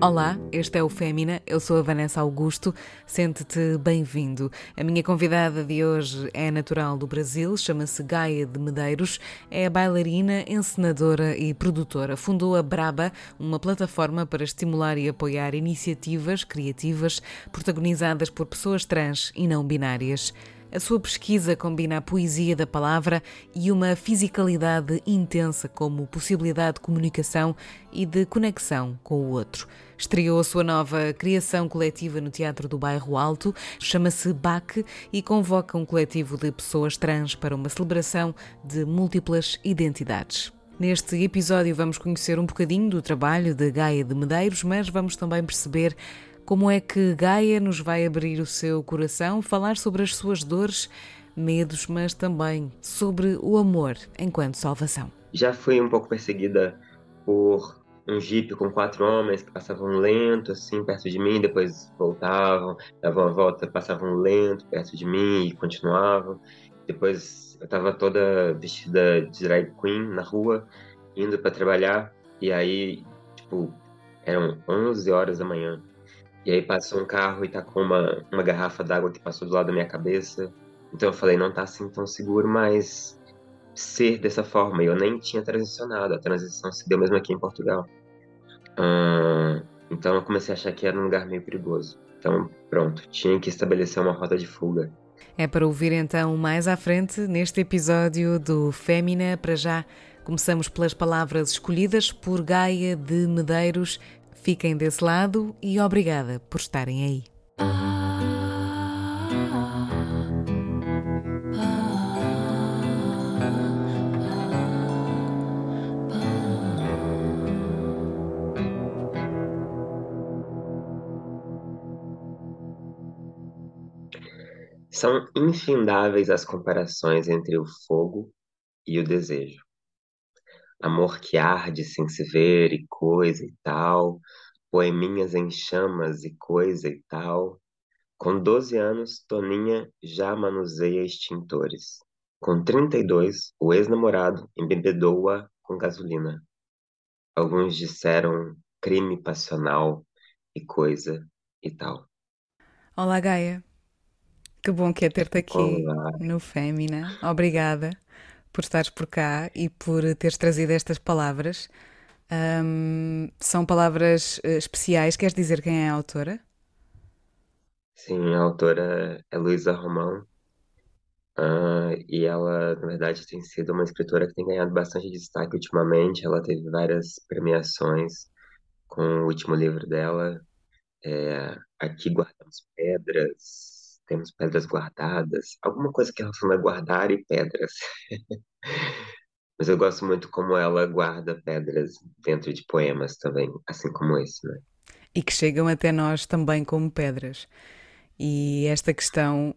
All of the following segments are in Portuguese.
Olá, este é o Fémina, eu sou a Vanessa Augusto, sente-te bem-vindo. A minha convidada de hoje é natural do Brasil, chama-se Gaia de Medeiros, é bailarina, encenadora e produtora. Fundou a Braba, uma plataforma para estimular e apoiar iniciativas criativas protagonizadas por pessoas trans e não binárias. A sua pesquisa combina a poesia da palavra e uma fisicalidade intensa como possibilidade de comunicação e de conexão com o outro. Estreou a sua nova criação coletiva no Teatro do Bairro Alto, chama-se BAC e convoca um coletivo de pessoas trans para uma celebração de múltiplas identidades. Neste episódio vamos conhecer um bocadinho do trabalho de Gaia de Medeiros, mas vamos também perceber como é que Gaia nos vai abrir o seu coração, falar sobre as suas dores, medos, mas também sobre o amor enquanto salvação? Já fui um pouco perseguida por um jipe com quatro homens que passavam lento assim perto de mim, depois voltavam, davam a volta, passavam lento perto de mim e continuavam. Depois eu estava toda vestida de drag queen na rua, indo para trabalhar, e aí, tipo, eram 11 horas da manhã. E aí passou um carro e tá com uma, uma garrafa d'água que passou do lado da minha cabeça. Então eu falei, não tá assim tão seguro, mas ser dessa forma. Eu nem tinha transicionado, a transição se deu mesmo aqui em Portugal. Uh, então eu comecei a achar que era um lugar meio perigoso. Então pronto, tinha que estabelecer uma rota de fuga. É para ouvir então mais à frente neste episódio do Fémina. Para já começamos pelas palavras escolhidas por Gaia de Medeiros, Fiquem desse lado e obrigada por estarem aí. São infindáveis as comparações entre o fogo e o desejo amor que arde sem se ver e coisa e tal, poeminhas em chamas e coisa e tal. Com 12 anos, Toninha já manuseia extintores. Com 32, o ex-namorado embebedou-a com gasolina. Alguns disseram crime passional e coisa e tal. Olá, Gaia. Que bom que é ter-te aqui Olá. no Fémina. Obrigada por estares por cá e por teres trazido estas palavras. Um, são palavras uh, especiais. Queres dizer quem é a autora? Sim, a autora é Luísa Romão. Uh, e ela, na verdade, tem sido uma escritora que tem ganhado bastante destaque ultimamente. Ela teve várias premiações com o último livro dela, é, Aqui Guardamos Pedras, temos pedras guardadas, alguma coisa que relaciona guardar e pedras. Mas eu gosto muito como ela guarda pedras dentro de poemas também, assim como esse, né? E que chegam até nós também como pedras. E esta questão,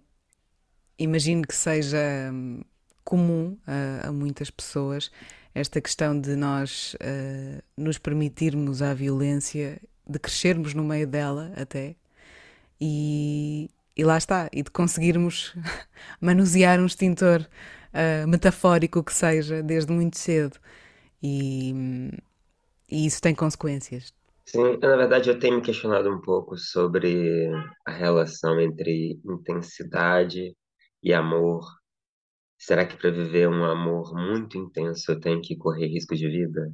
imagino que seja hum, comum a, a muitas pessoas, esta questão de nós uh, nos permitirmos à violência, de crescermos no meio dela até, e, e lá está, e de conseguirmos manusear um extintor uh, metafórico que seja desde muito cedo. E, e isso tem consequências. Sim, na verdade eu tenho me questionado um pouco sobre a relação entre intensidade e amor. Será que para viver um amor muito intenso eu tenho que correr risco de vida?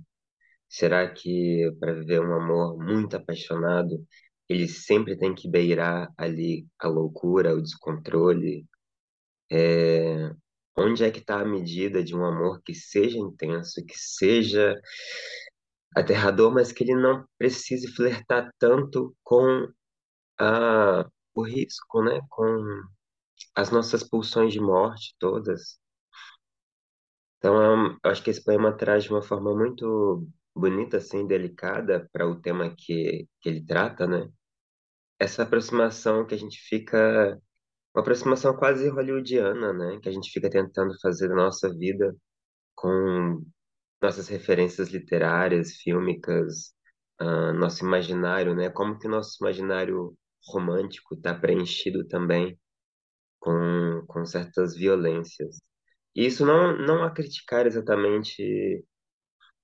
Será que para viver um amor muito apaixonado ele sempre tem que beirar ali a loucura, o descontrole. É, onde é que está a medida de um amor que seja intenso, que seja aterrador, mas que ele não precise flertar tanto com a, o risco, né? Com as nossas pulsões de morte todas. Então, é eu acho que esse poema traz de uma forma muito bonita, assim, delicada para o tema que, que ele trata, né? Essa aproximação que a gente fica, uma aproximação quase hollywoodiana, né? Que a gente fica tentando fazer da nossa vida com nossas referências literárias, fílmicas, uh, nosso imaginário, né? Como que o nosso imaginário romântico está preenchido também com, com certas violências. E isso não, não a criticar exatamente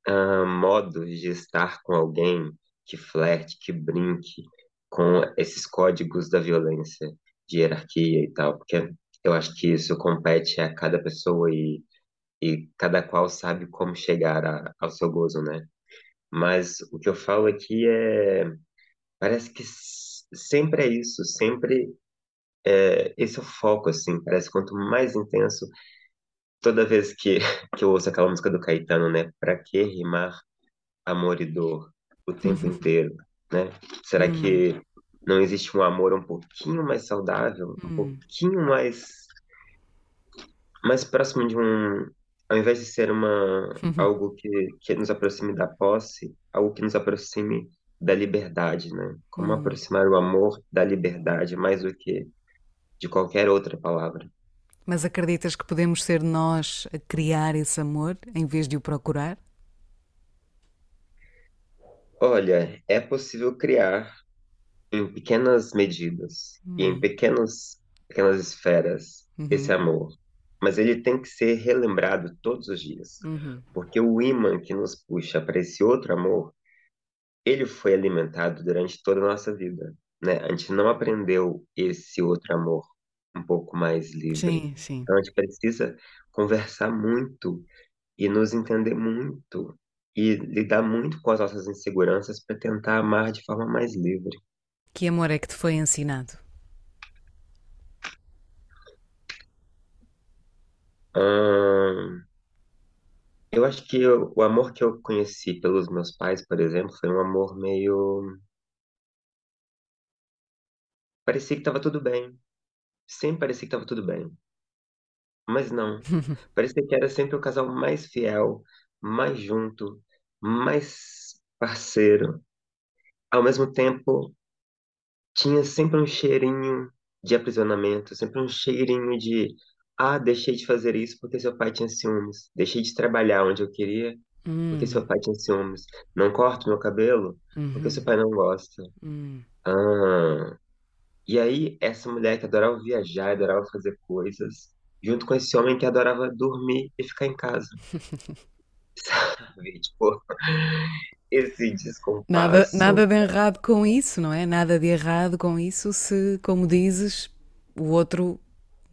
uh, modos de estar com alguém, que flerte, que brinque com esses códigos da violência, de hierarquia e tal, porque eu acho que isso compete a cada pessoa e, e cada qual sabe como chegar a, ao seu gozo, né? Mas o que eu falo aqui é. Parece que sempre é isso, sempre é, esse é o foco, assim. Parece que quanto mais intenso, toda vez que, que eu ouço aquela música do Caetano, né? Pra que rimar amor e dor o tempo inteiro, né? Será Hum, que não existe um amor um pouquinho mais saudável, um hum, pouquinho mais mais próximo de um, ao invés de ser uma algo que que nos aproxime da posse, algo que nos aproxime da liberdade, né? Como hum. aproximar o amor da liberdade mais do que de qualquer outra palavra. Mas acreditas que podemos ser nós a criar esse amor em vez de o procurar? Olha, é possível criar em pequenas medidas e em Hum, pequenos, pequenas esferas esse uhum, amor, mas ele tem que ser relembrado todos os dias, uhum, porque o ímã que nos puxa para esse outro amor, ele foi alimentado durante toda a nossa vida, né? A gente não aprendeu esse outro amor um pouco mais livre. Sim, sim. Então a gente precisa conversar muito e nos entender muito e lidar muito com as nossas inseguranças para tentar amar de forma mais livre. Que amor é que te foi ensinado? Ahn, eu acho que eu- o amor que eu conheci pelos meus pais, por exemplo, foi um amor meio. Parecia que estava tudo bem. Sempre parecia que estava tudo bem. Mas não. Parecia que era sempre o casal mais fiel, mais junto, mais parceiro. Ao mesmo tempo, tinha sempre um cheirinho de aprisionamento, sempre um cheirinho de. Ah, deixei de fazer isso porque seu pai tinha ciúmes. Deixei de trabalhar onde eu queria porque Hum, seu pai tinha ciúmes. Não corto meu cabelo porque seu uhum, pai não gosta. hum. Ah, e aí, essa mulher que adorava viajar, adorava fazer coisas, junto com esse homem que adorava dormir e ficar em casa, sabe? Tipo, esse Nada, descompasso. nada de errado com isso, não é? Nada de errado com isso se, como dizes, o outro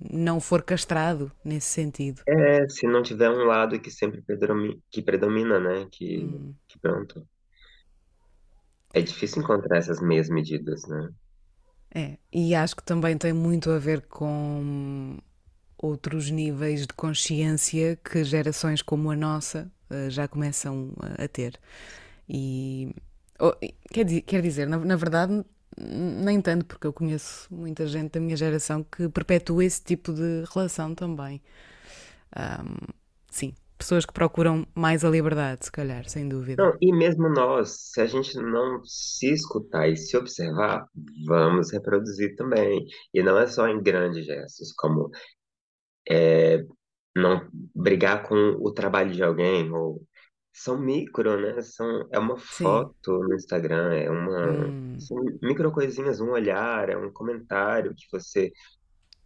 não for castrado nesse sentido. É, se não tiver um lado que sempre predomina, que predomina, né? Que, Hum, que pronto. É difícil encontrar essas meias medidas, né? é. E acho que também tem muito a ver com outros níveis de consciência que gerações como a nossa já começam a ter. E oh, quer, quer dizer, na, na verdade, nem tanto, porque eu conheço muita gente da minha geração que perpetua esse tipo de relação também. Ahm, sim, pessoas que procuram mais a liberdade, se calhar, sem dúvida. Não, e mesmo nós, se a gente não se escutar e se observar, vamos reproduzir também. E não é só em grandes gestos, como não brigar com o trabalho de alguém, ou são micro, né? São, é uma Sim. foto no Instagram, é uma, Hum, são micro coisinhas, um olhar, é um comentário que você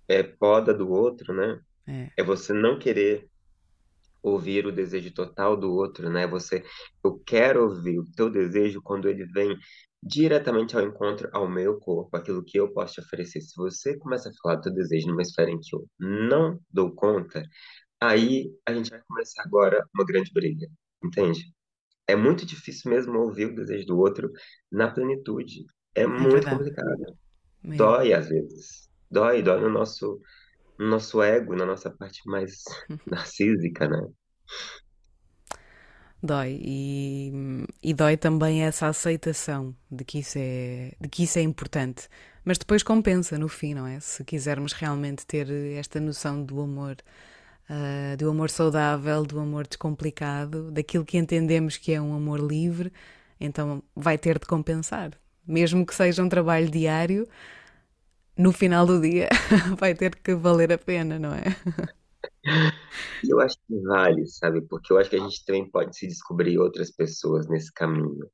é, poda do outro, né? é. É você não querer ouvir o desejo total do outro, né? Você, eu quero ouvir o teu desejo quando ele vem diretamente ao encontro ao meu corpo, aquilo que eu posso te oferecer. Se você começa a falar do desejo numa esfera em que eu não dou conta, aí a gente vai começar agora uma grande briga, entende? É muito difícil mesmo ouvir o desejo do outro na plenitude. É É muito verdade. complicado. Dói às vezes. Dói, dói no nosso, no nosso ego, na nossa parte mais narcísica, né? Dói. E, e dói também essa aceitação de que, isso é, de que isso é importante. Mas depois compensa no fim, não é? Se quisermos realmente ter esta noção do amor, ah, do amor saudável, do amor descomplicado, daquilo que entendemos que é um amor livre, então vai ter de compensar. Mesmo que seja um trabalho diário, no final do dia vai ter que valer a pena, não é? Eu acho que vale, sabe? Porque eu acho que a gente também pode se descobrir outras pessoas nesse caminho.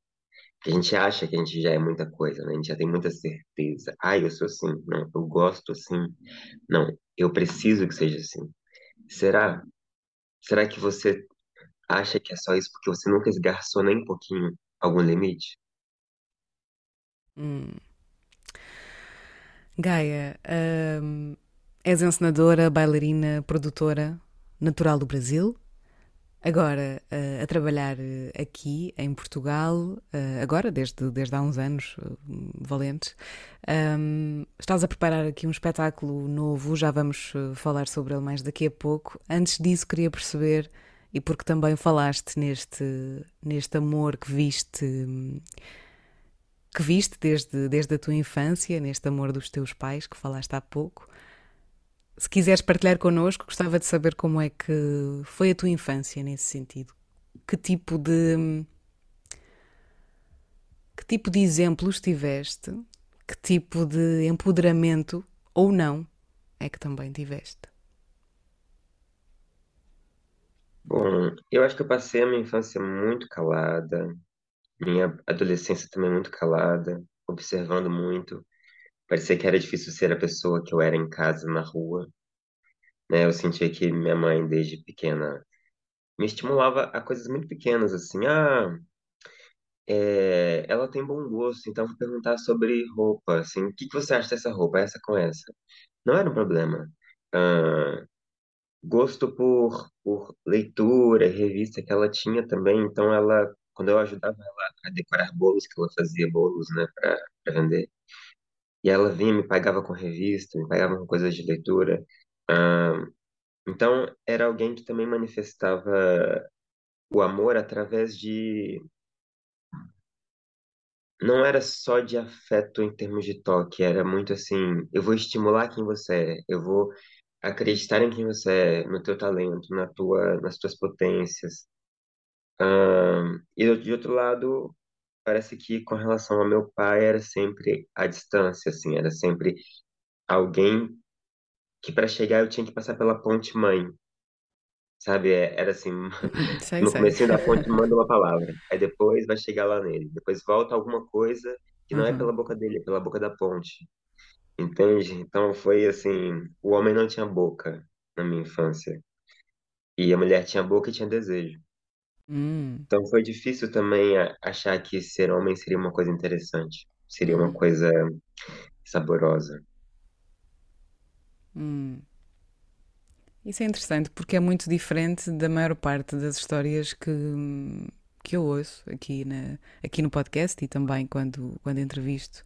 Que a gente acha que a gente já é muita coisa, né? A gente já tem muita certeza. Ah, eu sou assim. Não, eu gosto assim. Não, eu preciso que seja assim. Será? Será que você acha que é só isso porque você nunca esgarçou nem um pouquinho algum limite? Hum. Gaia, hum, és encenadora, bailarina, produtora, natural do Brasil. Agora uh, a trabalhar uh, aqui em Portugal, uh, agora desde, desde há uns anos valentes. Estás a preparar aqui um espetáculo novo, já vamos falar sobre ele mais daqui a pouco. Antes disso, queria perceber, e porque também falaste neste, neste amor que viste. Que viste desde, desde a tua infância, neste amor dos teus pais, que falaste há pouco, se quiseres partilhar connosco, gostava de saber como é que foi a tua infância nesse sentido. Que tipo de. Que tipo de exemplos tiveste? Que tipo de empoderamento, ou não, é que também tiveste? Bom, eu acho que eu passei a minha infância muito calada, minha adolescência também muito calada, observando muito. Parecia que era difícil ser a pessoa que eu era em casa, na rua. Né? Eu sentia que minha mãe, desde pequena, me estimulava a coisas muito pequenas, assim. Ah, é, ela tem bom gosto, então vou perguntar sobre roupa, assim. O que que você acha dessa roupa, essa com essa? Não era um problema. Ah, gosto por, por leitura, revista que ela tinha também, então ela, quando eu ajudava ela a decorar bolos, que ela fazia bolos, né, para vender, e ela vinha, me pagava com revista, me pagava com coisas de leitura. Então, era alguém que também manifestava o amor através de. Não era só de afeto em termos de toque, era muito assim: eu vou estimular quem você é, eu vou acreditar em quem você é, no teu talento, na tua, nas tuas potências. E de outro lado, parece que com relação ao meu pai era sempre a distância, assim, era sempre alguém que para chegar eu tinha que passar pela ponte mãe, sabe? É- Era assim, sei, no sei. comecinho da ponte manda uma palavra, aí depois vai chegar lá nele, depois volta alguma coisa que não é Uhum. pela boca dele, é pela boca da ponte, entende? Então foi assim, o homem não tinha boca na minha infância e a mulher tinha boca e tinha desejo. Hum, Então foi difícil também a- achar que ser homem seria uma coisa interessante, seria uma hum, coisa saborosa. hum. Isso é interessante porque é muito diferente da maior parte das histórias que, que eu ouço aqui, na, aqui no podcast e também quando, quando entrevisto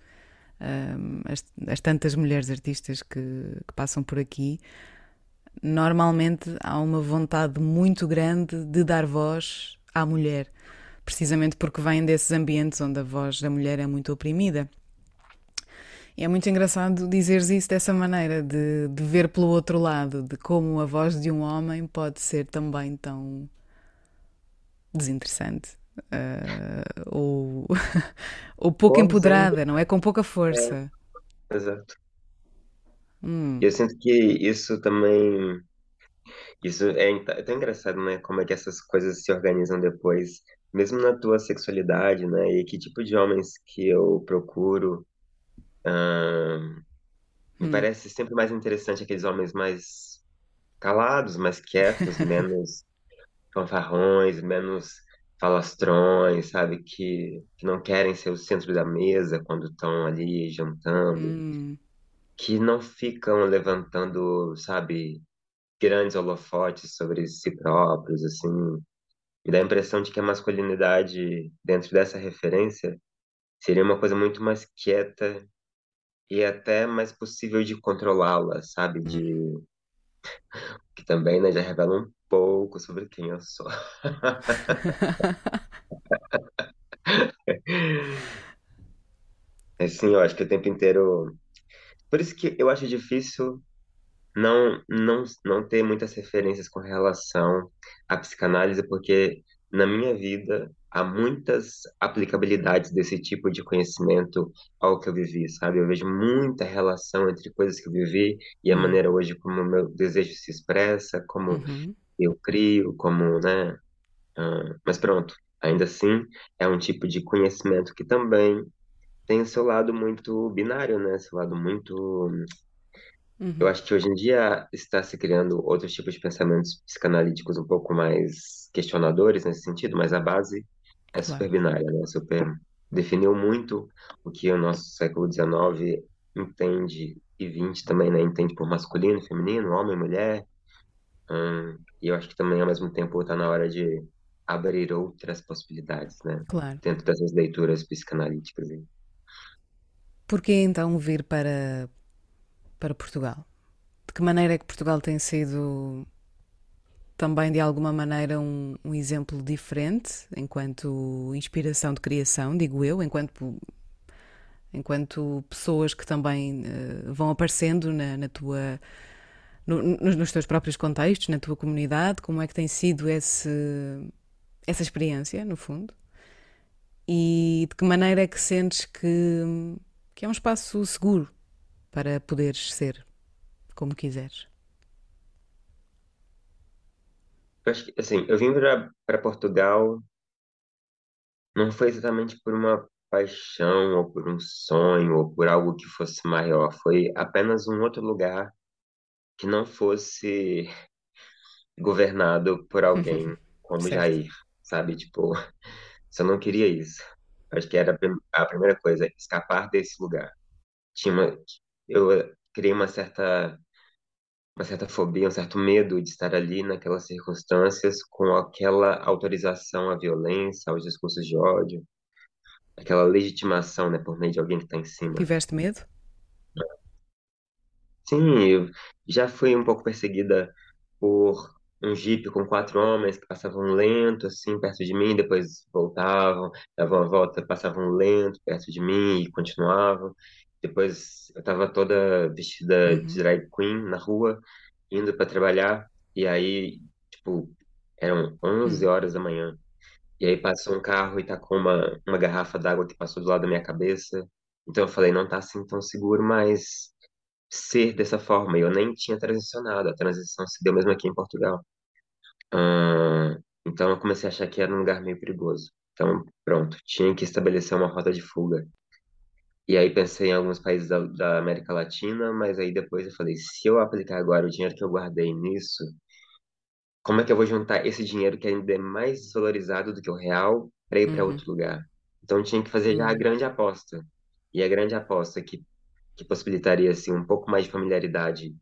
um, as, as tantas mulheres artistas que, que passam por aqui. Normalmente há uma vontade muito grande de dar voz à mulher, precisamente porque vêm desses ambientes onde a voz da mulher é muito oprimida. E é muito engraçado dizeres isso dessa maneira, de, de ver pelo outro lado, de como a voz de um homem pode ser também tão desinteressante. uh, ou, ou pouco Ou dizendo, empoderada, não é? Com pouca é, força. exato. Hum, eu sinto que isso também Isso é, é tão engraçado, né? Como é que essas coisas se organizam depois, mesmo na tua sexualidade, né? E que tipo de homens que eu procuro. me hum, parece sempre mais interessante aqueles homens mais calados, mais quietos, menos fanfarrões, menos falastrões, sabe? Que, que não querem ser o centro da mesa quando estão ali jantando, hum, que não ficam levantando, sabe? Grandes holofotes sobre si próprios, assim, Me dá a impressão de que a masculinidade, dentro dessa referência, seria uma coisa muito mais quieta e até mais possível de controlá-la, sabe? De que também, né, já revela um pouco sobre quem eu sou. Assim, eu acho que o tempo inteiro. Por isso que eu acho difícil não, não, não ter muitas referências com relação à psicanálise, porque na minha vida há muitas aplicabilidades desse tipo de conhecimento ao que eu vivi, sabe? Eu vejo muita relação entre coisas que eu vivi e a Hum, maneira hoje como o meu desejo se expressa, como uhum, eu crio, como, né? ah, mas pronto, ainda assim é um tipo de conhecimento que também tem o seu lado muito binário, né? Seu lado muito eu uhum. acho que hoje em dia está se criando outros tipos de pensamentos psicanalíticos um pouco mais questionadores nesse sentido, mas a base é super Claro. binária, né? Super. definiu muito o que o nosso século XIX entende e XX também, né? Entende por masculino, feminino, homem, mulher. Hum, e eu acho que também, ao mesmo tempo, está na hora de abrir outras possibilidades, né? Claro. Dentro dessas leituras psicanalíticas. Por que então vir para, para Portugal? De que maneira é que Portugal tem sido também de alguma maneira um, um, exemplo diferente enquanto inspiração de criação, digo eu, enquanto enquanto pessoas que também uh, vão aparecendo na, na tua no, nos, teus próprios contextos, na tua comunidade, como é que tem sido esse, essa experiência, no fundo? E de que maneira é que sentes que, que é um espaço seguro para poderes ser como quiseres? Eu acho que, assim, eu vim para Portugal não foi exatamente por uma paixão ou por um sonho ou por algo que fosse maior, foi apenas um outro lugar que não fosse governado por alguém como Certo. Jair, sabe? Tipo, só não queria isso. Acho que era a prim- a primeira coisa, escapar desse lugar. Tinha uma, eu eh, criei uma certa uma certa fobia, um certo medo de estar ali naquelas circunstâncias com aquela autorização à violência, aos discursos de ódio, aquela legitimação, né, por meio de alguém que está em cima. Tiveste medo? Sim, eu já fui um pouco perseguida por um jipe com quatro homens que passavam lento, assim, perto de mim, depois voltavam, davam a volta, passavam lento perto de mim e continuavam. Depois eu estava toda vestida de Uhum, drag queen na rua, indo para trabalhar, e aí, tipo, eram 11 uhum, horas da manhã. E aí passou um carro e com uma, uma garrafa d'água que passou do lado da minha cabeça. Então eu falei, não tá assim tão seguro, mas ser dessa forma. Eu nem tinha transicionado, a transição se deu mesmo aqui em Portugal. Ah, então eu comecei a achar que era um lugar meio perigoso. Então, pronto, tinha que estabelecer uma rota de fuga. E aí pensei em alguns países da, da América Latina, mas aí depois eu falei, se eu aplicar agora o dinheiro que eu guardei nisso, como é que eu vou juntar esse dinheiro que ainda é mais desvalorizado do que o real para ir para uhum, outro lugar? Então tinha que fazer já a uhum, grande aposta. E a grande aposta que, que possibilitaria assim um pouco mais de familiaridade,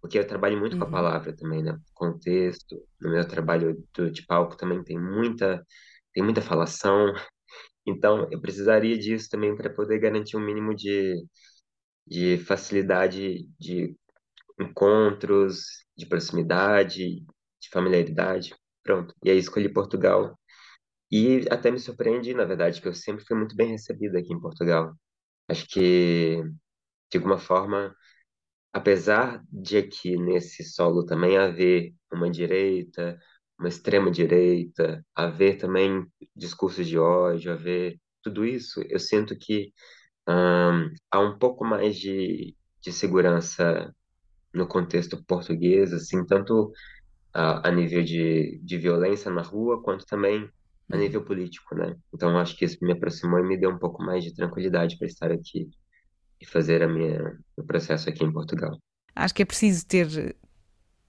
porque eu trabalho muito com a uhum, palavra também, né? Contexto, no meu trabalho do, de palco também tem muita tem muita falação, então eu precisaria disso também para poder garantir um mínimo de, de facilidade de encontros, de proximidade, de familiaridade. Pronto. E aí escolhi Portugal. E até me surpreende, na verdade, que eu sempre fui muito bem recebido aqui em Portugal. Acho que, de alguma forma, apesar de aqui nesse solo também haver uma direita, uma extrema direita, haver também discursos de ódio, haver tudo isso, eu sinto que hum, há um pouco mais de, de segurança no contexto português, assim, tanto a, a nível de, de violência na rua, quanto também a uhum. nível político, né? Então, acho que isso me aproximou e me deu um pouco mais de tranquilidade para estar aqui e fazer a minha, o processo aqui em Portugal. Acho que é preciso ter,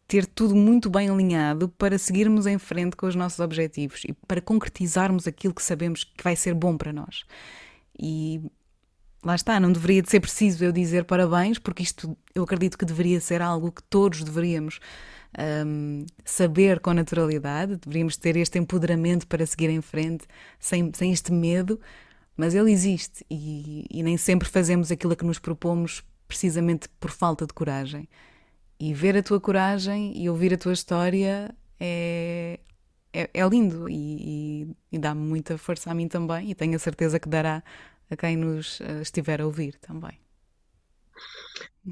ter tudo muito bem alinhado para seguirmos em frente com os nossos objetivos e para concretizarmos aquilo que sabemos que vai ser bom para nós. E lá está, não deveria de ser preciso eu dizer parabéns, porque isto eu acredito que deveria ser algo que todos deveríamos um, saber com naturalidade, deveríamos ter este empoderamento para seguir em frente sem, sem este medo, mas ele existe e, e nem sempre fazemos aquilo a que nos propomos precisamente por falta de coragem. E ver a tua coragem e ouvir a tua história é, é, é lindo e, e, e dá-me muita força a mim também e tenho a certeza que dará a quem nos uh, estiver a ouvir também.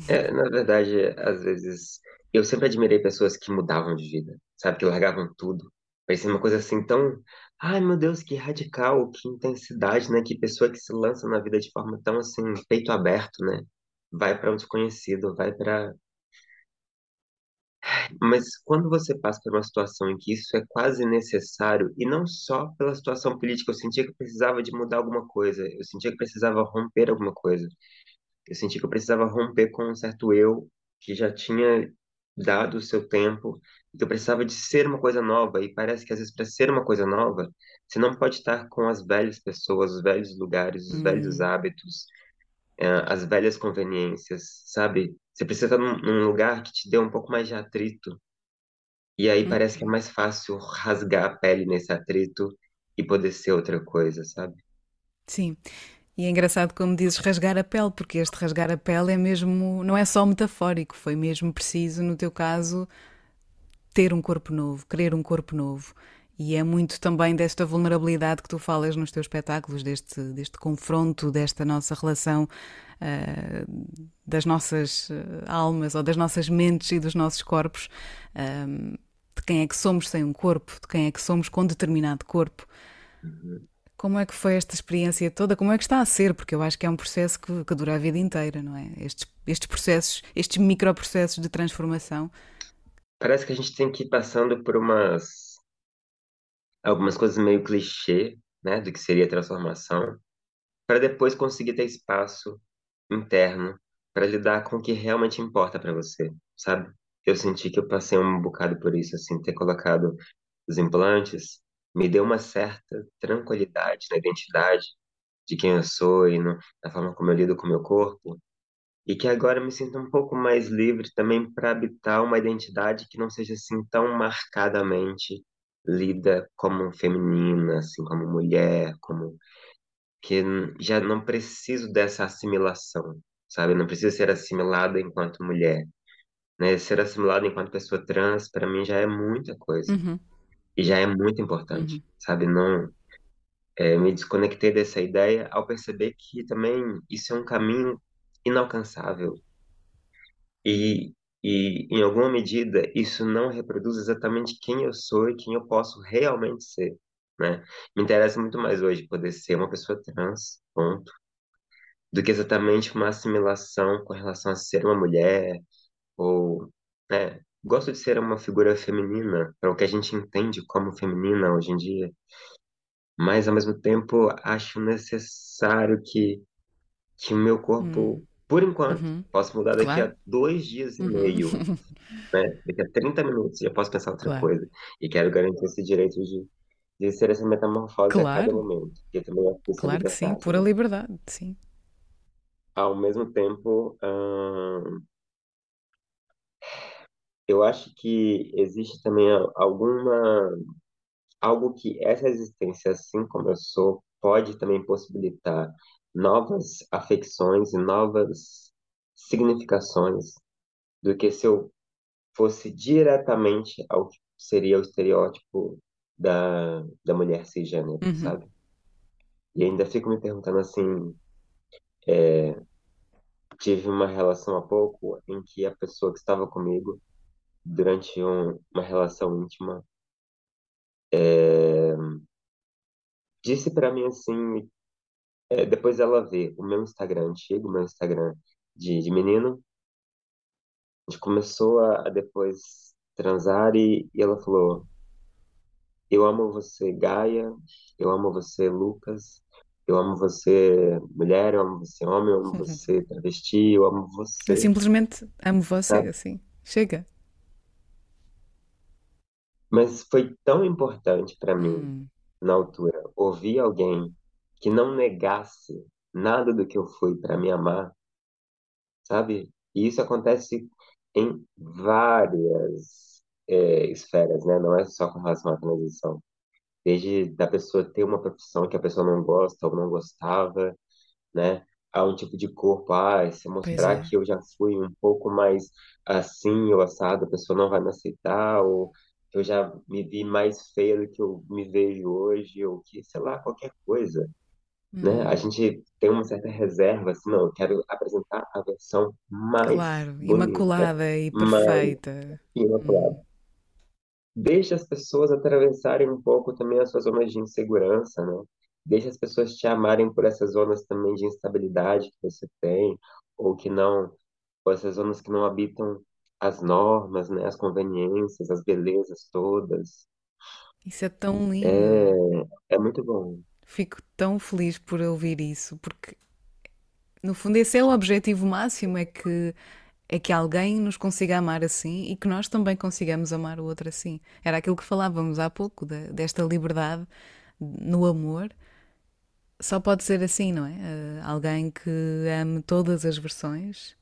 É, na verdade, às vezes, eu sempre admirei pessoas que mudavam de vida, sabe? Que largavam tudo. Parecia uma coisa assim tão. Ai, meu Deus, que radical, que intensidade, né? Que pessoa que se lança na vida de forma tão assim, peito aberto, né? Vai para um desconhecido, vai para Mas quando você passa por uma situação em que isso é quase necessário, e não só pela situação política, eu sentia que eu precisava de mudar alguma coisa, eu sentia que precisava romper alguma coisa, eu sentia que eu precisava romper com um certo eu que já tinha dado o seu tempo que eu precisava de ser uma coisa nova, e parece que às vezes para ser uma coisa nova, você não pode estar com as velhas pessoas, os velhos lugares, os velhos Hum, hábitos, eh, as velhas conveniências, sabe? Você precisa estar num, lugar que te dê um pouco mais de atrito, e aí parece que é mais fácil rasgar a pele nesse atrito e poder ser outra coisa, sabe? Sim. E é engraçado como dizes rasgar a pele, porque este rasgar a pele é mesmo, não é só metafórico, foi mesmo preciso, no teu caso, ter um corpo novo, querer um corpo novo. E é muito também desta vulnerabilidade que tu falas nos teus espetáculos, deste, deste confronto, desta nossa relação, uh, das nossas almas ou das nossas mentes e dos nossos corpos, uh, de quem é que somos sem um corpo, de quem é que somos com determinado corpo. Como é que foi esta experiência toda? Como é que está a ser? Porque eu acho que é um processo que, que dura a vida inteira, não é? Estes, estes processos, estes microprocessos de transformação. Parece que a gente tem que ir passando por umas algumas coisas meio clichê, né, do que seria transformação, para depois conseguir ter espaço interno para lidar com o que realmente importa para você, sabe? Eu senti que eu passei um bocado por isso, assim, ter colocado os implantes me deu uma certa tranquilidade na identidade de quem eu sou e no, na forma como eu lido com o meu corpo, e que agora me sinto um pouco mais livre também para habitar uma identidade que não seja assim tão marcadamente lida como feminina, assim, como mulher, como que já não preciso dessa assimilação, sabe? Não preciso ser assimilada enquanto mulher, né? Ser assimilada enquanto pessoa trans, para mim já é muita coisa Uhum, e já é muito importante, uhum, sabe? Não, é, me desconectei dessa ideia ao perceber que também isso é um caminho inalcançável. E e em alguma medida isso não reproduz exatamente quem eu sou e quem eu posso realmente ser, né? Me interessa muito mais hoje poder ser uma pessoa trans, ponto do que exatamente uma assimilação com relação a ser uma mulher ou, né, gosto de ser uma figura feminina, para o que a gente entende como feminina hoje em dia, mas ao mesmo tempo acho necessário que que o meu corpo, uhum, por enquanto, uhum. possa mudar daqui Claro. a dois dias e Uhum. meio, né? Daqui a 30 minutos já posso pensar outra Claro. coisa. E quero garantir esse direito de, de ser essa metamorfose a cada Claro. momento, também que isso é Claro que sim. Pura né? liberdade. Sim. Ao mesmo tempo, ahn, Eu acho que existe também alguma algo que essa existência, assim como eu sou, pode também possibilitar novas afecções e novas significações do que se eu fosse diretamente ao que seria o estereótipo da, da mulher cisgênero, Uhum. sabe? E ainda fico me perguntando assim, tive uma relação há pouco em que a pessoa que estava comigo durante um- uma relação íntima é, disse para mim assim É, depois ela vê o meu Instagram antigo, o meu Instagram de, de menino. A gente começou a, a depois transar e, e ela falou: Eu amo você, Gaia. Eu amo você, Lucas. Eu amo você, mulher. Eu amo você, homem. Eu amo você, travesti. Eu amo Eu você, simplesmente amo você, sabe? assim. Chega. Mas foi tão importante para mim, Hum. na altura, ouvir alguém que não negasse nada do que eu fui para me amar sabe? E isso acontece em várias é, esferas, né? Não é só com relação à transição. Desde da pessoa ter uma profissão que a pessoa não gosta ou não gostava, né? A um tipo de corpo, ah, se mostrar é. que eu já fui um pouco mais assim ou assado, a pessoa não vai me aceitar, ou eu já me vi mais feia do que eu me vejo hoje, ou que, sei lá, qualquer coisa né? A Hum. gente tem uma certa reserva, assim, não, eu quero apresentar a versão mais Claro. bonita, Imaculada e mais perfeita. imaculada. Hum. Deixa as pessoas atravessarem um pouco também as suas zonas de insegurança, né? Deixa as pessoas te amarem por essas zonas também de instabilidade que você tem, ou que não, ou essas zonas que não habitam as normas, né? As conveniências, as belezas todas. Isso é tão lindo. É, é muito bom. Fico tão feliz por ouvir isso, porque no fundo esse é o objetivo máximo, é que é que alguém nos consiga amar assim e que nós também consigamos amar o outro assim. Era aquilo que falávamos há pouco, de, desta liberdade no amor. Só pode ser assim, não é? Uh, alguém que ame todas as versões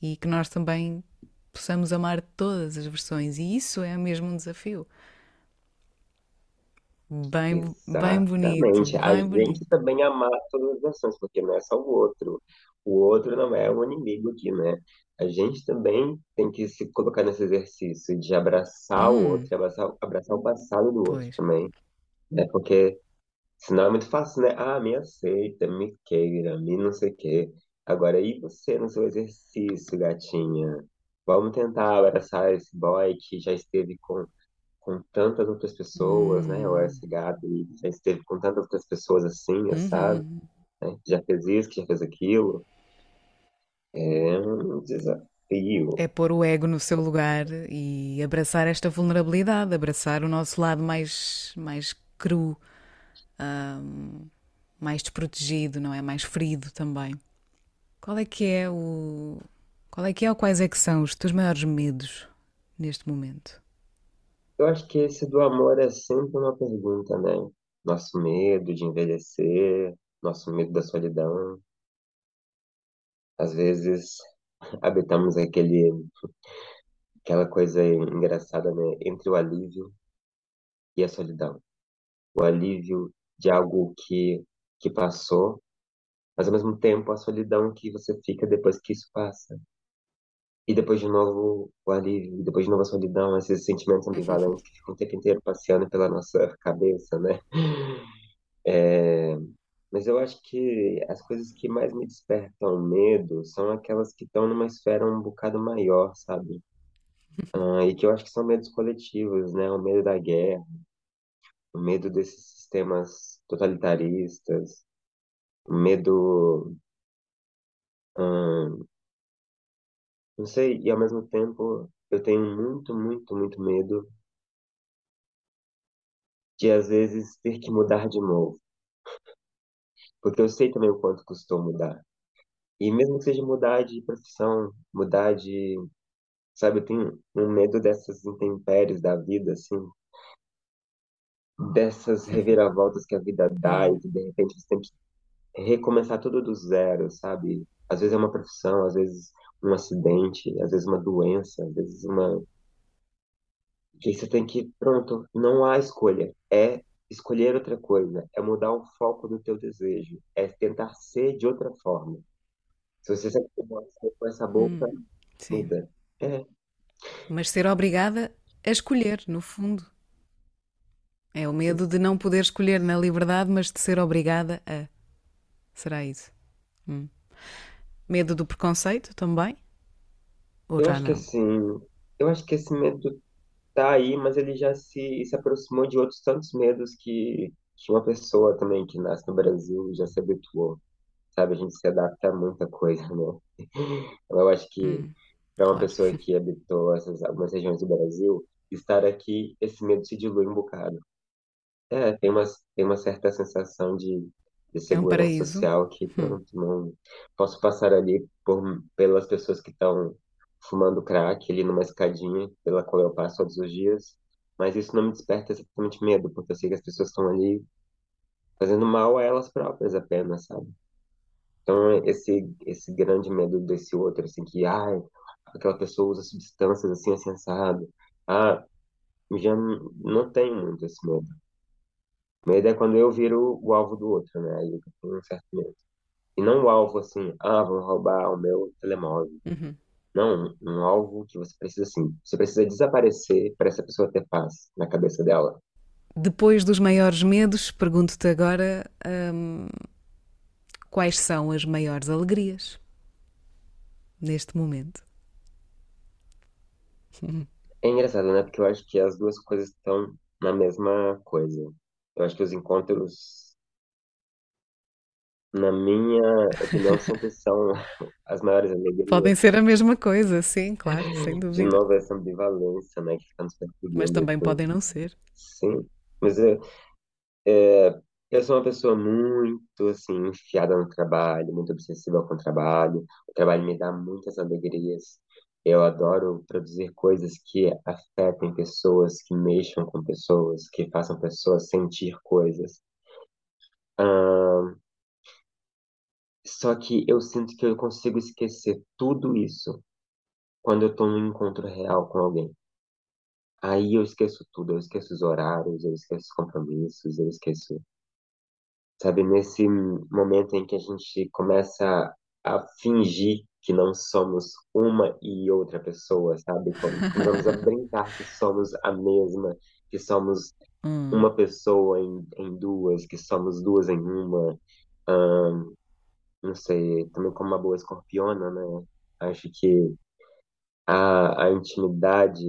e que nós também possamos amar todas as versões. E isso é mesmo um desafio. Bem, bem bonito, Exatamente. A bem bonito. gente também amar todas as versões, porque não é só o outro. O outro não é um inimigo aqui, né? A gente também tem que se colocar nesse exercício de abraçar o outro, Hum, de abraçar, abraçar o passado do outro pois. também, né? Porque senão é muito fácil, né? Ah, me aceita, me queira, me não sei o quê. Agora, e você no seu exercício, gatinha? Vamos tentar abraçar esse boy que já esteve com com tantas outras pessoas, né? Ou esse e já esteve com tantas outras pessoas assim, sabe? uhum. Né? Que já fez isso, já fez aquilo. É um desafio. É pôr o ego no seu lugar e abraçar esta vulnerabilidade, abraçar o nosso lado mais, mais cru, ahm, mais desprotegido, não é? Mais ferido também. Qual é que é o. Qual é que é ou quais é que são os teus maiores medos neste momento? Eu acho que esse do amor é sempre uma pergunta, né? Nosso medo de envelhecer, nosso medo da solidão. Às vezes habitamos aquele, aquela coisa engraçada, né? Entre o alívio e a solidão. O alívio de algo que, que passou, mas ao mesmo tempo a solidão que você fica depois que isso passa. E depois de novo o alívio, depois de novo a solidão, esses sentimentos ambivalentes que ficam o tempo inteiro passeando pela nossa cabeça, né? É, mas eu acho que as coisas que mais me despertam medo são aquelas que estão numa esfera um bocado maior, sabe? Ah, e que eu acho que são medos coletivos, né? O medo da guerra, o medo desses sistemas totalitaristas, o medo, hum, não sei, e ao mesmo tempo eu tenho muito, muito, muito medo de às vezes ter que mudar de novo, porque eu sei também o quanto custou mudar. E mesmo que seja mudar de profissão, mudar de, sabe, eu tenho um medo dessas intempéries da vida, assim, dessas reviravoltas que a vida dá e que de repente você tem que recomeçar tudo do zero, sabe? Às vezes é uma profissão, às vezes um acidente, às vezes uma doença, às vezes uma que aí você tem que, pronto, não há escolha, é escolher outra coisa, é mudar o foco do teu desejo, é tentar ser de outra forma. Se você sempre com essa boca, hum, muda. É, Mas ser obrigada a escolher, no fundo. É o medo de não poder escolher na liberdade, mas de ser obrigada a. Será isso? Hum. Medo do preconceito também? Ou eu já acho que não? assim, eu acho que esse medo tá aí, mas ele já se, se aproximou de outros tantos medos que, que uma pessoa também que nasce no Brasil já se habituou, sabe? A gente se adapta a muita coisa, né? Eu acho que Hum, para uma claro. pessoa que habitou essas algumas regiões do Brasil, estar aqui, esse medo se dilui um bocado. É, tem uma, tem uma certa sensação de, de É um segurança social que, Hum. não posso passar ali por, pelas pessoas que estão fumando crack ali numa escadinha pela qual eu passo todos os dias, mas isso não me desperta exatamente medo, porque eu sei que as pessoas estão ali fazendo mal a elas próprias apenas, sabe? Então, esse, esse grande medo desse outro, assim, que, ai, aquela pessoa usa substâncias assim, assim, assado. Ah, já não, não tenho muito esse medo. Medo é quando eu viro o alvo do outro, né? Aí eu tenho um certo medo. E não o alvo assim, ah, vão roubar o meu telemóvel. Uhum. Não, um alvo que você precisa assim, você precisa desaparecer para essa pessoa ter paz na cabeça dela. Depois dos maiores medos, pergunto-te agora hum, quais são as maiores alegrias neste momento. É engraçado, né? Porque eu acho que as duas coisas estão na mesma coisa. Eu acho que os encontros, na minha opinião, sempre são as maiores Podem alegrias. ser a mesma coisa, sim, claro, sem De dúvida. novo, essa ambivalência, né? Que fica nos Mas perseguindo também aqui. podem não ser. Sim. Mas é, Eu sou uma pessoa muito, assim, enfiada no trabalho, muito obsessiva com o trabalho. O trabalho me dá muitas alegrias. Eu adoro produzir coisas que afetem pessoas, que mexam com pessoas, que façam pessoas sentir coisas. Só que eu sinto que eu consigo esquecer tudo isso quando eu estou num encontro real com alguém. Aí eu esqueço tudo, eu esqueço os horários, eu esqueço os compromissos, eu esqueço sabe? Nesse momento em que a gente começa a fingir que não somos uma e outra pessoa, sabe? Começamos a brincar que somos a mesma, que somos Hum. uma pessoa em, em duas, que somos duas em uma. Ahn, não sei, também como uma boa escorpiona, né? Acho que a, a intimidade,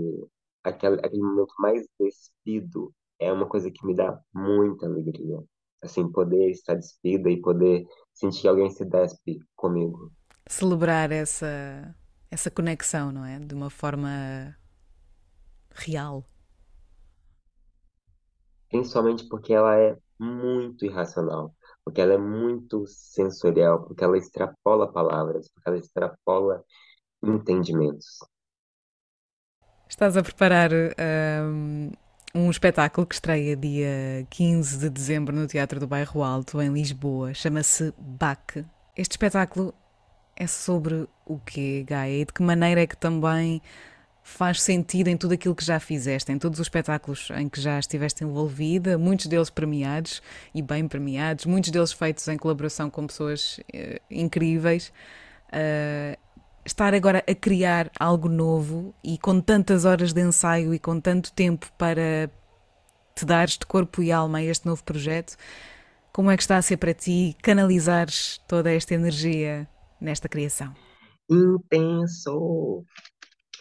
aquele, aquele momento mais despido, é uma coisa que me dá muita alegria. Assim, poder estar despida e poder sentir que alguém se despe comigo. Celebrar essa, essa conexão, não é? De uma forma real. Principalmente porque ela é muito irracional, porque ela é muito sensorial, porque ela extrapola palavras, porque ela extrapola entendimentos. Estás a preparar hum, um espetáculo que estreia dia 15 de dezembro no Teatro do Bairro Alto, em Lisboa. Chama-se BAC. Este espetáculo é sobre o quê, Gaia? E de que maneira é que também faz sentido em tudo aquilo que já fizeste, em todos os espetáculos em que já estiveste envolvida, muitos deles premiados e bem premiados, muitos deles feitos em colaboração com pessoas eh, incríveis. Uh, estar agora a criar algo novo e com tantas horas de ensaio e com tanto tempo para te dares de corpo e alma a este novo projeto, como é que está a ser para ti canalizares toda esta energia nesta criação? Intenso!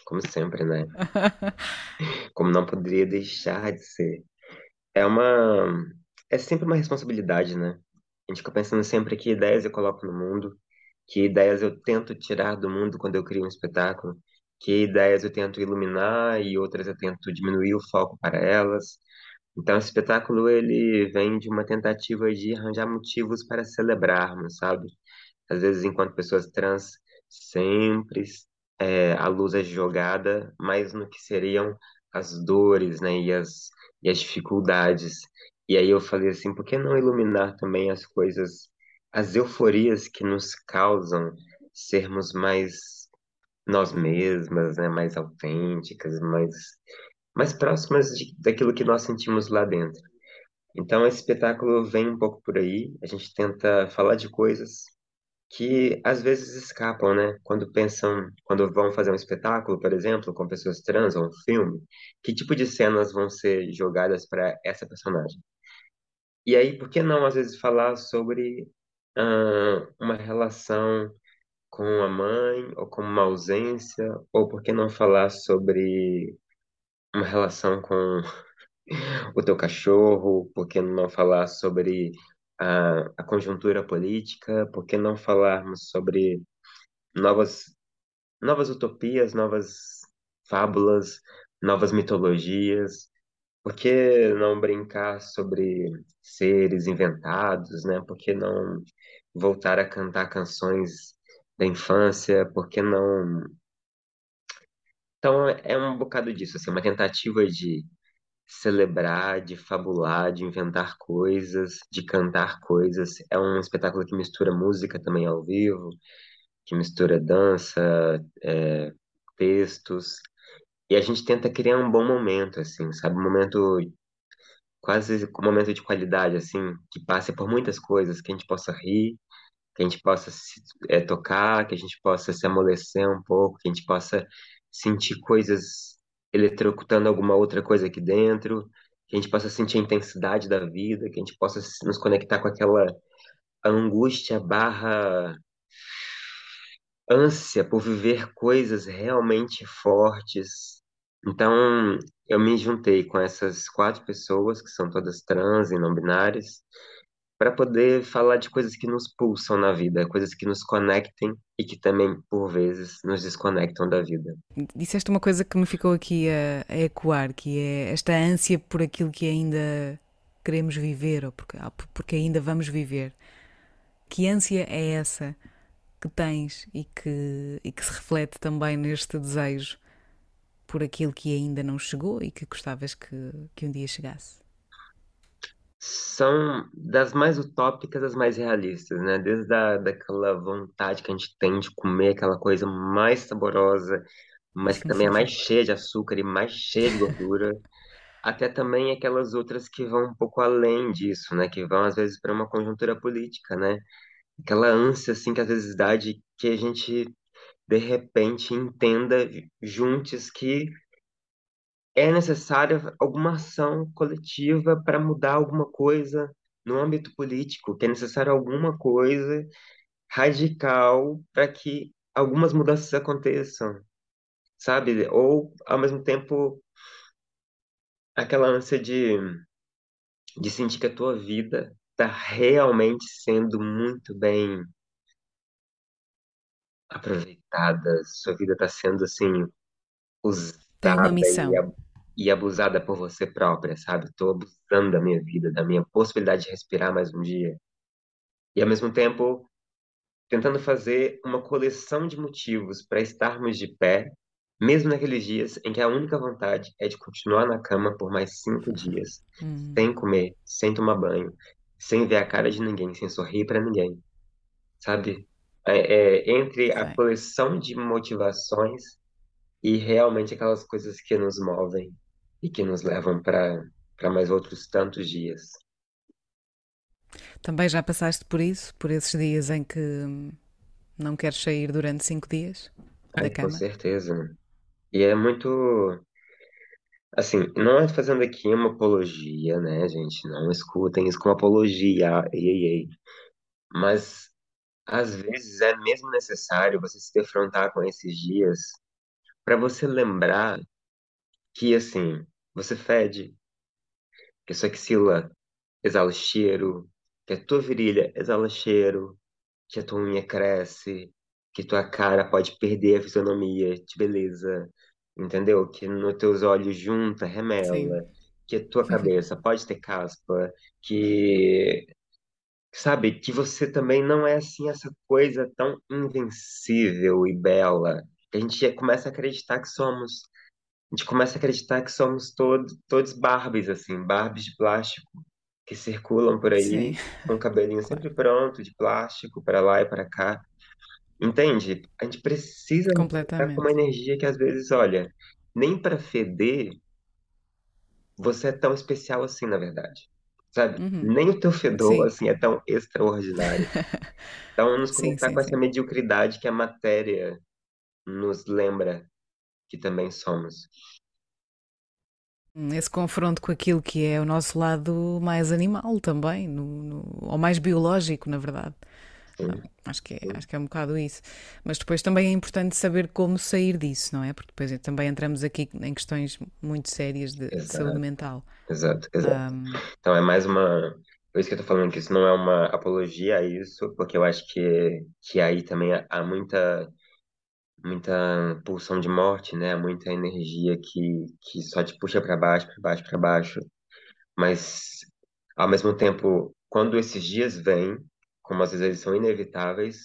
Como sempre, né? Como não poderia deixar de ser. É uma. É sempre uma responsabilidade, né? A gente fica pensando sempre que ideias eu coloco no mundo, que ideias eu tento tirar do mundo quando eu crio um espetáculo, que ideias eu tento iluminar e outras eu tento diminuir o foco para elas. Então, esse espetáculo ele vem de uma tentativa de arranjar motivos para celebrarmos, sabe? Às vezes, enquanto pessoas trans, sempre é, a luz é jogada mais no que seriam as dores, né, e as, e as dificuldades. E aí eu falei assim, por que não iluminar também as coisas, as euforias que nos causam sermos mais nós mesmas, né, mais autênticas, mais, mais próximas de, daquilo que nós sentimos lá dentro. Então, esse espetáculo vem um pouco por aí. A gente tenta falar de coisas que às vezes escapam, né? Quando pensam, quando vão fazer um espetáculo, por exemplo, com pessoas trans ou um filme, que tipo de cenas vão ser jogadas para essa personagem? E aí, por que não às vezes falar sobre ah, uma relação com a mãe ou com uma ausência, ou por que não falar sobre uma relação com o teu cachorro, por que não falar sobre a, a conjuntura política, por que não falarmos sobre novas, novas utopias, novas fábulas, novas mitologias, por que não brincar sobre seres inventados, né? Por que não voltar a cantar canções da infância? Por que não... Então, é um bocado disso, assim, uma tentativa de celebrar, de fabular, de inventar coisas, de cantar coisas. É um espetáculo que mistura música também ao vivo, que mistura dança, é, textos. E a gente tenta criar um bom momento, assim, sabe? Um momento, quase um momento de qualidade, assim, que passe por muitas coisas, que a gente possa rir, que a gente possa se, é, tocar, que a gente possa se amolecer um pouco, que a gente possa sentir coisas eletrocutando alguma outra coisa aqui dentro, que a gente possa sentir a intensidade da vida, que a gente possa nos conectar com aquela angústia barra ânsia por viver coisas realmente fortes. Então, eu me juntei com essas quatro pessoas, que são todas trans e não binárias, para poder falar de coisas que nos pulsam na vida, coisas que nos conectem e que também, por vezes, nos desconectam da vida. Disseste uma coisa que me ficou aqui a, a ecoar, que é esta ânsia por aquilo que ainda queremos viver ou porque, porque ainda vamos viver. Que ânsia é essa que tens e que, e que se reflete também neste desejo por aquilo que ainda não chegou e que gostavas que, que um dia chegasse? São das mais utópicas às mais realistas, né? Desde a, daquela vontade que a gente tem de comer aquela coisa mais saborosa, mas que também é mais cheia de açúcar e mais cheia de gordura, até também aquelas outras que vão um pouco além disso, né? Que vão às vezes para uma conjuntura política, né? Aquela ânsia assim que às vezes dá de que a gente de repente entenda juntos que é necessária alguma ação coletiva para mudar alguma coisa no âmbito político, que é necessário alguma coisa radical para que algumas mudanças aconteçam, sabe? Ou, ao mesmo tempo, aquela ânsia de, de sentir que a tua vida está realmente sendo muito bem aproveitada, sua vida está sendo assim Tem uma usada missão. e, e abusada por você própria, sabe? Estou abusando da minha vida, da minha possibilidade de respirar mais um dia. E ao mesmo tempo, tentando fazer uma coleção de motivos para estarmos de pé, mesmo naqueles dias em que a única vontade é de continuar na cama por mais cinco dias, Hum, sem comer, sem tomar banho, sem ver a cara de ninguém, sem sorrir para ninguém, sabe? É, é, entre a coleção de motivações e realmente aquelas coisas que nos movem e que nos levam para mais outros tantos dias. Também já passaste por isso, por esses dias em que hum, não queres sair durante cinco dias da Ai, com cama? certeza. E é muito Assim, não é fazendo aqui uma apologia, né, gente? Não escutem isso como apologia, ei, ei, ei. Mas, às vezes, é mesmo necessário você se defrontar com esses dias para você lembrar que, assim, você fede, que sua axila exala cheiro, que a tua virilha exala cheiro, que a tua unha cresce, que tua cara pode perder a fisionomia de beleza, entendeu? Que nos teus olhos junta, Sim, remela, que a tua cabeça pode ter caspa, que, sabe, que você também não é assim essa coisa tão invencível e bela, a gente começa a acreditar que somos. A gente começa a acreditar que somos todos, todos Barbies, assim, Barbies de plástico, que circulam por sim, aí com o cabelinho sempre pronto, de plástico, para lá e para cá. Entende? A gente precisa estar com uma energia que às vezes, olha, nem para feder você é tão especial assim, na verdade. Sabe? Uhum, Nem o teu fedor Sim, assim é tão extraordinário. Então, nos sim, conectar sim, com essa sim. mediocridade que a matéria nos lembra que também somos. Esse confronto com aquilo que é o nosso lado mais animal também, no, no- ou mais biológico, na verdade. Sim, acho que é, acho que é um bocado isso. Mas depois também é importante saber como sair disso, não é? Porque depois também entramos aqui em questões muito sérias de, de saúde mental. exato, exato. Ahm, Então é mais uma. Por isso que eu tô falando que isso não é uma apologia a isso, porque eu acho que, que aí também há muita, muita pulsão de morte, né? Muita energia que, que só te puxa para baixo, para baixo, para baixo. Mas, ao mesmo tempo, quando esses dias vêm, como às vezes eles são inevitáveis,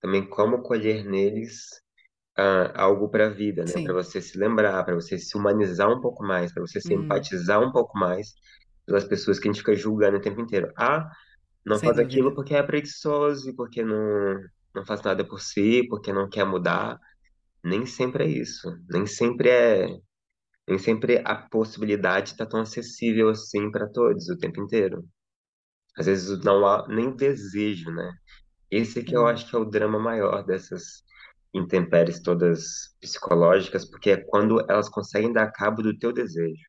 também como colher neles ah, algo para a vida, né? Para você se lembrar, para você se humanizar um pouco mais, para você se Hum, empatizar um pouco mais pelas pessoas que a gente fica julgando o tempo inteiro. Ah, não sem faz aquilo dúvida. porque é preguiçoso, e porque não, não faz nada por si, porque não quer mudar. Nem sempre é isso. Nem sempre é, nem sempre a possibilidade está tão acessível assim para todos o tempo inteiro. Às vezes não há nem desejo, né? Esse que eu acho que é o drama maior dessas intempéries todas psicológicas, porque é quando elas conseguem dar cabo do teu desejo.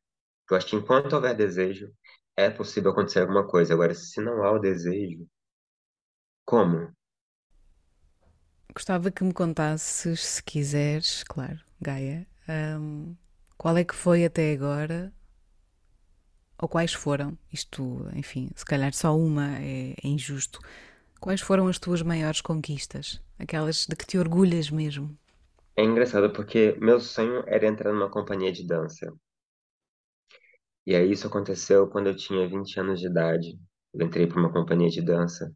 Eu acho que enquanto houver desejo, é possível acontecer alguma coisa. Agora, se não há o desejo, como? Gostava que me contasses, se quiseres, claro, Gaia, ahm, qual é que foi até agora, ou quais foram, isto, enfim, se calhar só uma é, é injusto, quais foram as tuas maiores conquistas? Aquelas de que te orgulhas mesmo? É engraçado porque meu sonho era entrar numa companhia de dança. E aí isso aconteceu quando eu tinha 20 anos de idade. Eu entrei para uma companhia de dança.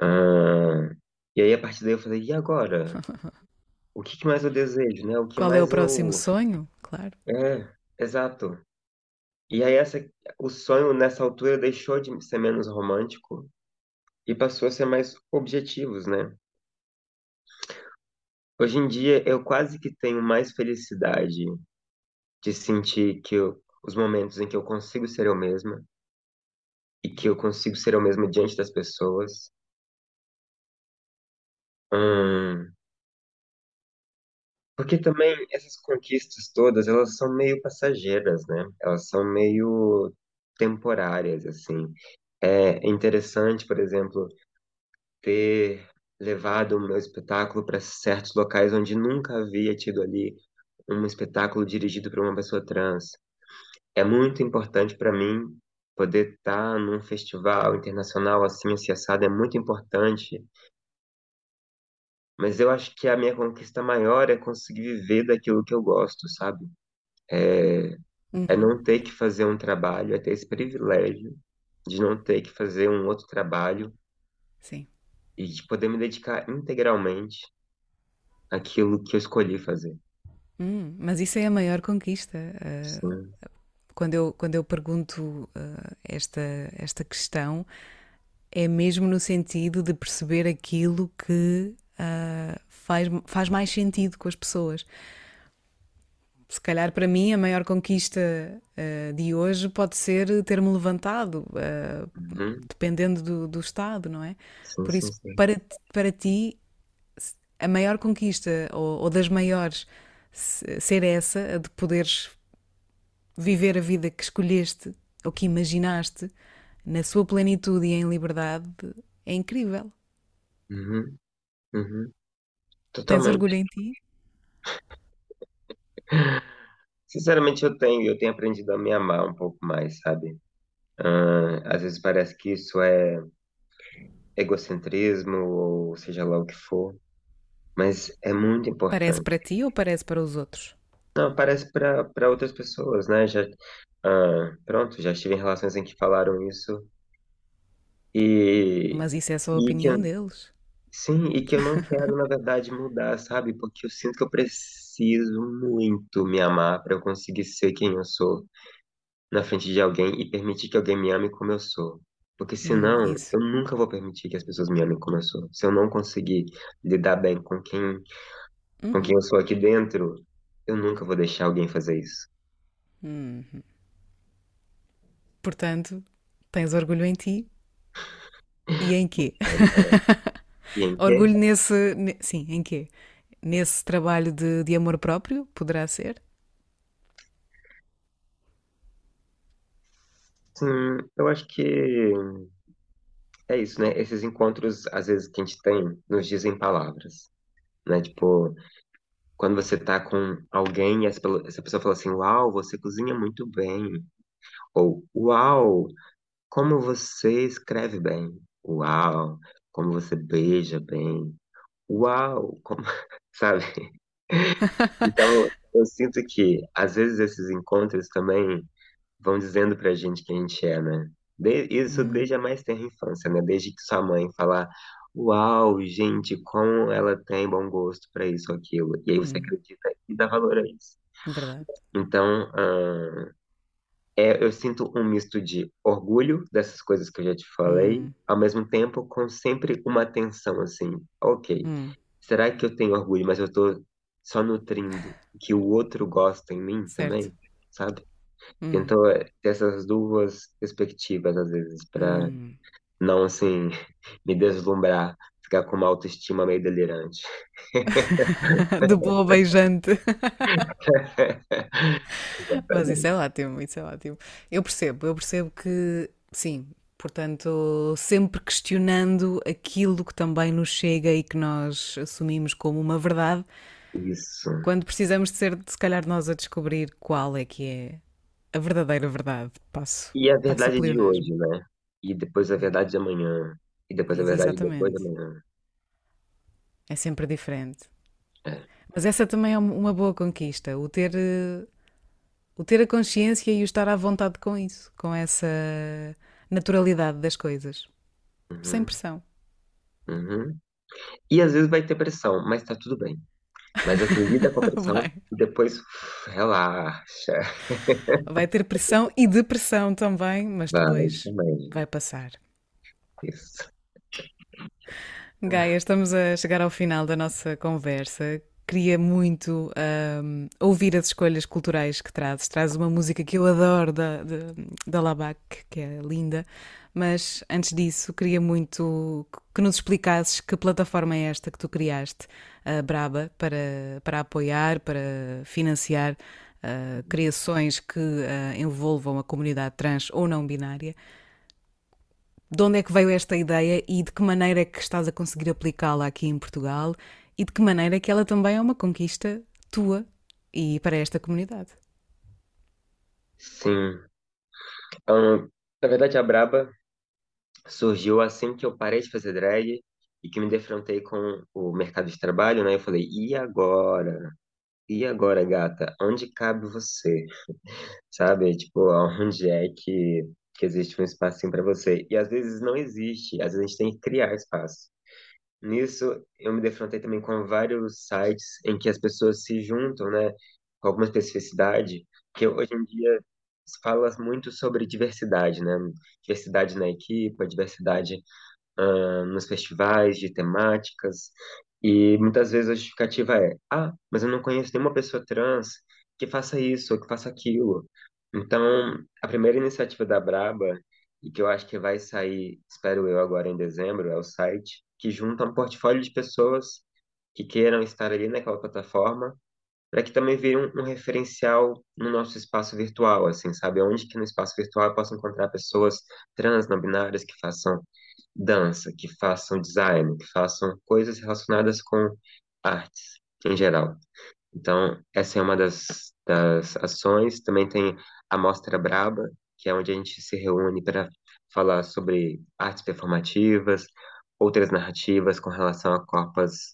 Ah, e aí a partir daí eu falei, e agora? O que que mais eu desejo, né? O que Qual é o próximo eu... sonho? Claro. É, exato. E aí essa, o sonho nessa altura deixou de ser menos romântico e passou a ser mais objetivos, né? Hoje em dia eu quase que tenho mais felicidade de sentir que eu- os momentos em que eu consigo ser eu mesma e que eu consigo ser eu mesma diante das pessoas. Porque também essas conquistas todas, elas são meio passageiras, né? Elas são meio temporárias, assim. É interessante, por exemplo, ter levado o meu espetáculo para certos locais onde nunca havia tido ali um espetáculo dirigido por uma pessoa trans. É muito importante para mim poder estar num festival internacional assim, assim, assado, é muito importante. Mas eu acho que a minha conquista maior é conseguir viver daquilo que eu gosto, sabe? É, é Uhum, não ter que fazer um trabalho, é ter esse privilégio de não ter que fazer um outro trabalho sim. e de poder me dedicar integralmente àquilo que eu escolhi fazer. Hum, mas isso é a maior conquista. Uh, quando eu, quando eu pergunto uh, esta, esta questão, é mesmo no sentido de perceber aquilo que uh, faz, faz mais sentido com as pessoas. Se calhar para mim a maior conquista uh, de hoje pode ser ter-me levantado, uh, Uhum. dependendo do, do estado, não é? Sim, Por sim, isso, sim. para, para ti, a maior conquista, ou, ou das maiores, ser essa, a de poderes viver a vida que escolheste ou que imaginaste na sua plenitude e em liberdade, é incrível. Uhum. Uhum. Tens orgulho em ti? Sinceramente, eu tenho, eu tenho aprendido a me amar um pouco mais, sabe? Ah, às vezes parece que isso é egocentrismo, ou seja lá o que for, mas é muito Parece importante. para ti ou parece para os outros? Não, parece para para outras pessoas, né? Já, ah, pronto, já estive em relações em que falaram isso e, Mas isso é só a e opinião deles. Sim, e que eu não quero, na verdade, mudar, sabe? Porque eu sinto que eu preciso muito me amar para eu conseguir ser quem eu sou. na frente de alguém e permitir que alguém me ame como eu sou. Porque Hum, senão, isso. eu nunca vou permitir que as pessoas me amem como eu sou. Se eu não conseguir lidar bem com quem, com quem Uhum. eu sou aqui dentro, eu nunca vou deixar alguém fazer isso. Uhum. Portanto, tens orgulho em ti e em quê? E em quê? Orgulho nesse. ne- Sim, em quê? Nesse trabalho de, de amor próprio? Poderá ser? Sim, eu acho que é isso, né? Esses encontros, às vezes, que a gente tem, nos dizem palavras, né? Tipo, quando você tá com alguém e essa essa pessoa fala assim, uau, você cozinha muito bem. Ou, uau, Como você escreve bem. Uau, como você beija bem. Uau, como, sabe? Então, eu sinto que às vezes esses encontros também vão dizendo pra gente quem a gente é, né? De- isso Hum, desde a mais tenra infância, né? Desde que sua mãe fala, uau, gente, como ela tem bom gosto pra isso ou aquilo. E aí você hum, acredita e dá valor a isso. verdade. Então, ah, É, eu sinto um misto de orgulho dessas coisas que eu já te falei, Hum, ao mesmo tempo com sempre uma tensão assim, ok, hum, será que eu tenho orgulho, mas eu tô só nutrindo que o outro gosta em mim certo. também, sabe? Hum, Tento é, ter essas duas perspectivas às vezes para hum. não assim me deslumbrar, ficar com uma autoestima meio delirante. De boa beijante. Mas isso é ótimo, isso é ótimo. Eu percebo, eu percebo que sim, portanto, sempre questionando aquilo que também nos chega e que nós assumimos como uma verdade, Isso. quando precisamos de ser, se calhar, nós a descobrir qual é que é a verdadeira verdade. Passo, E a verdade de pleonasmo. hoje, né? E depois a verdade de amanhã. E depois a verdade de depois exatamente. amanhã. É sempre diferente. É. Mas essa também é uma boa conquista, o ter, eh, O ter a consciência e o estar à vontade com isso, com essa naturalidade das coisas, sem Uhum, pressão. uhum. E às vezes vai ter pressão, mas tá tudo bem. Mas assim, lida com a pressão Vai. e depois relaxa. Vai ter pressão e depressão também, mas Vai depois também. vai passar. Isso. Gaia, estamos a chegar ao final da nossa conversa. Queria muito ahm, ouvir as escolhas culturais que trazes. Traz uma música que eu adoro da, da, da Labac, que é linda. Mas antes disso, queria muito que nos explicasses que plataforma é esta que tu criaste, a Braba, para, para apoiar, para financiar ah, criações que ah, envolvam a comunidade trans ou não binária de onde é que veio esta ideia e de que maneira é que estás a conseguir aplicá-la aqui em Portugal e de que maneira é que ela também é uma conquista tua e para esta comunidade. Sim. Ahn, na verdade, a Braba surgiu assim que eu parei de fazer drag e que me defrontei com o mercado de trabalho, né? Eu falei, e agora? E agora, gata? Onde cabe você? Sabe? Tipo, onde é que, que existe um espacinho para você? E às vezes não existe, às vezes a gente tem que criar espaço. Nisso, eu me defrontei também com vários sites em que as pessoas se juntam, né, com alguma especificidade, que hoje em dia se fala muito sobre diversidade, né? Diversidade na equipe, diversidade ah, nos festivais de temáticas, e muitas vezes a justificativa é: ah, mas eu não conheço nenhuma pessoa trans que faça isso ou que faça aquilo. Então, a primeira iniciativa da Braba, e que eu acho que vai sair, espero eu, agora em dezembro, é o site que junta um portfólio de pessoas que queiram estar ali naquela plataforma, para que também vire um, um referencial no nosso espaço virtual, assim, sabe? Onde que no espaço virtual eu posso encontrar pessoas trans, não binárias, que façam dança, que façam design, que façam coisas relacionadas com artes em geral. Então, essa é uma das, das ações. Também tem a Mostra Braba, que é onde a gente se reúne para falar sobre artes performativas, outras narrativas com relação a corpos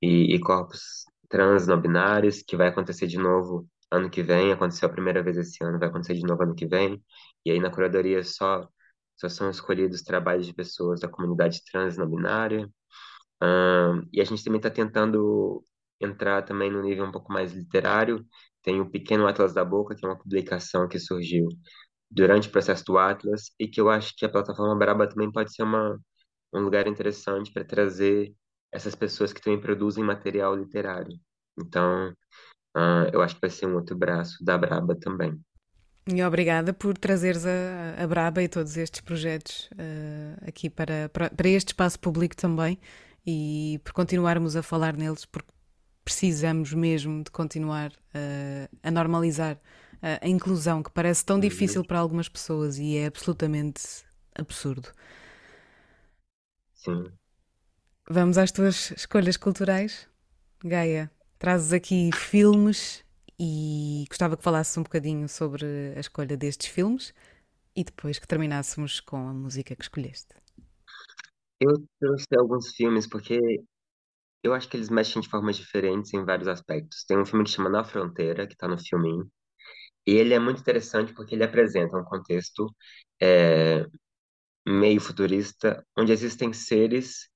e, e corpos trans não binários, que vai acontecer de novo ano que vem. Aconteceu a primeira vez esse ano, vai acontecer de novo ano que vem. E aí na curadoria só só são escolhidos trabalhos de pessoas da comunidade trans não binária. Ahn, e a gente também está tentando entrar também no nível um pouco mais literário. Tem o Pequeno Atlas da Boca, que é uma publicação que surgiu durante o processo do Atlas e que eu acho que a plataforma Braba também pode ser uma, um lugar interessante para trazer essas pessoas que também produzem material literário. Então, ah, eu acho que vai ser um outro braço da Braba também. E obrigada por trazeres a, a Braba e todos estes projetos uh, aqui para, para, para este espaço público também e por continuarmos a falar neles, porque precisamos mesmo de continuar uh, a normalizar uh, a inclusão, que parece tão difícil para algumas pessoas e é absolutamente absurdo. sim. Vamos às tuas escolhas culturais? Gaia, trazes aqui filmes e gostava que falasses um bocadinho sobre a escolha destes filmes e depois que terminássemos com a música que escolheste. Eu trouxe alguns filmes porque eu acho que eles mexem de formas diferentes em vários aspectos. Tem um filme que chama Na Fronteira, que está no filminho, e ele é muito interessante porque ele apresenta um contexto é, meio futurista, onde existem seres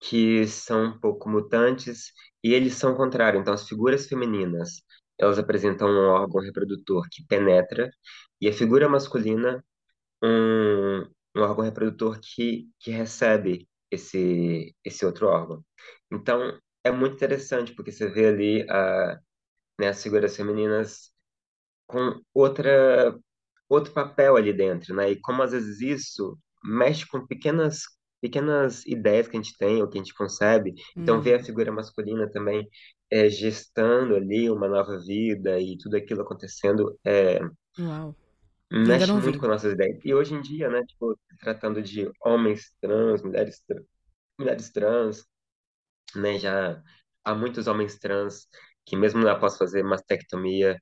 que são um pouco mutantes e eles são o contrário. Então, as figuras femininas, elas apresentam um órgão reprodutor que penetra, e a figura masculina, um, um órgão reprodutor que, que recebe esse, esse outro órgão. Então, é muito interessante, porque você vê ali a, né, as figuras femininas com outra, outro papel ali dentro, né? E como às vezes isso mexe com pequenas pequenas ideias que a gente tem ou que a gente concebe. Então ver a Hum, figura masculina também é, gestando ali uma nova vida e tudo aquilo acontecendo é, uau, mexe muito vi. com nossas ideias. E hoje em dia, né, tipo, tratando de homens trans, mulheres, tra- mulheres trans, né, já há muitos homens trans que mesmo após fazer mastectomia,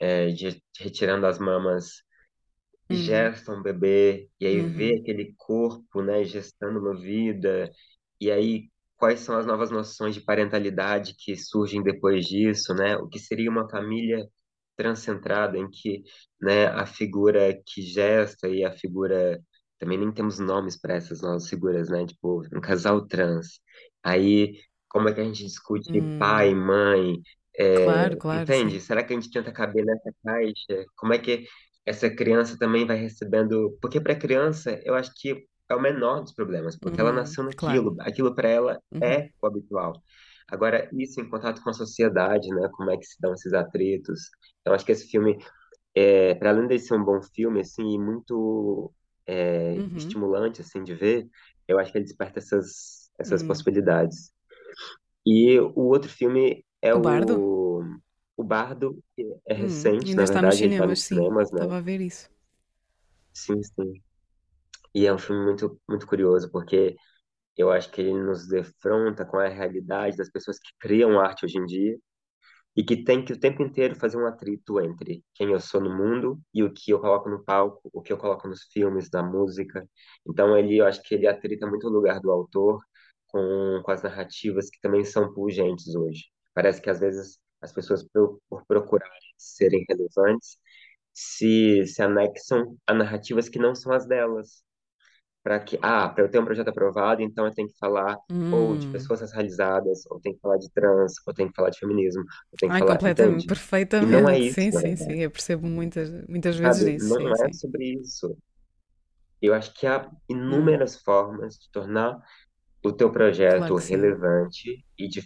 é, de, retirando as mamas Uhum, gesta um bebê e aí vê uhum, aquele corpo, né, gestando uma vida, e aí quais são as novas noções de parentalidade que surgem depois disso, né? O que seria uma família transcentrado em que, né, a figura que gesta e a figura também nem temos nomes para essas novas figuras, né? Tipo, um casal trans. Aí, como é que a gente discute pai, Hum, mãe? claro, É, claro, sim. entende? Será que a gente tenta caber nessa caixa? Como é que essa criança também vai recebendo? Porque para a criança, eu acho que é o menor dos problemas, porque ela Hum, nasceu claro. naquilo, aquilo para ela Uhum, é o habitual. Agora, isso em contato com a sociedade, né? Como é que se dão esses atritos? Eu acho que esse filme é, para além de ser um bom filme, assim, e muito é, uhum, estimulante, assim, de ver, eu acho que ele desperta essas, essas hum. possibilidades. E o outro filme é O Bardo? o, o Bardo, que é Hum, recente, ainda na está nos verdade, ele está cinemas, nos sim. cinemas, né? Estava a ver isso. Sim, sim. E é um filme muito, muito curioso, porque eu acho que ele nos defronta com a realidade das pessoas que criam arte hoje em dia, e que tem que o tempo inteiro fazer um atrito entre quem eu sou no mundo e o que eu coloco no palco, o que eu coloco nos filmes, na música. Então ele, eu acho que ele atrita muito o lugar do autor com, com as narrativas que também são pungentes hoje. Parece que às vezes as pessoas, por, por procurarem serem relevantes, se, se anexam a narrativas que não são as delas para que, ah, para eu ter um projeto aprovado, então eu tenho que falar ou de Hum. pessoas racializadas, ou tenho que falar de trans, ou tenho que falar de feminismo, ou tenho que Ai, falar, completamente, entende? E não é perfeitamente. isso, Sim, sim, sim. verdade, Eu percebo muitas, muitas vezes sabe? disso. Não Sim, é sim. sobre isso. Eu acho que há Hum, inúmeras formas de tornar o teu claro projeto sim. relevante e de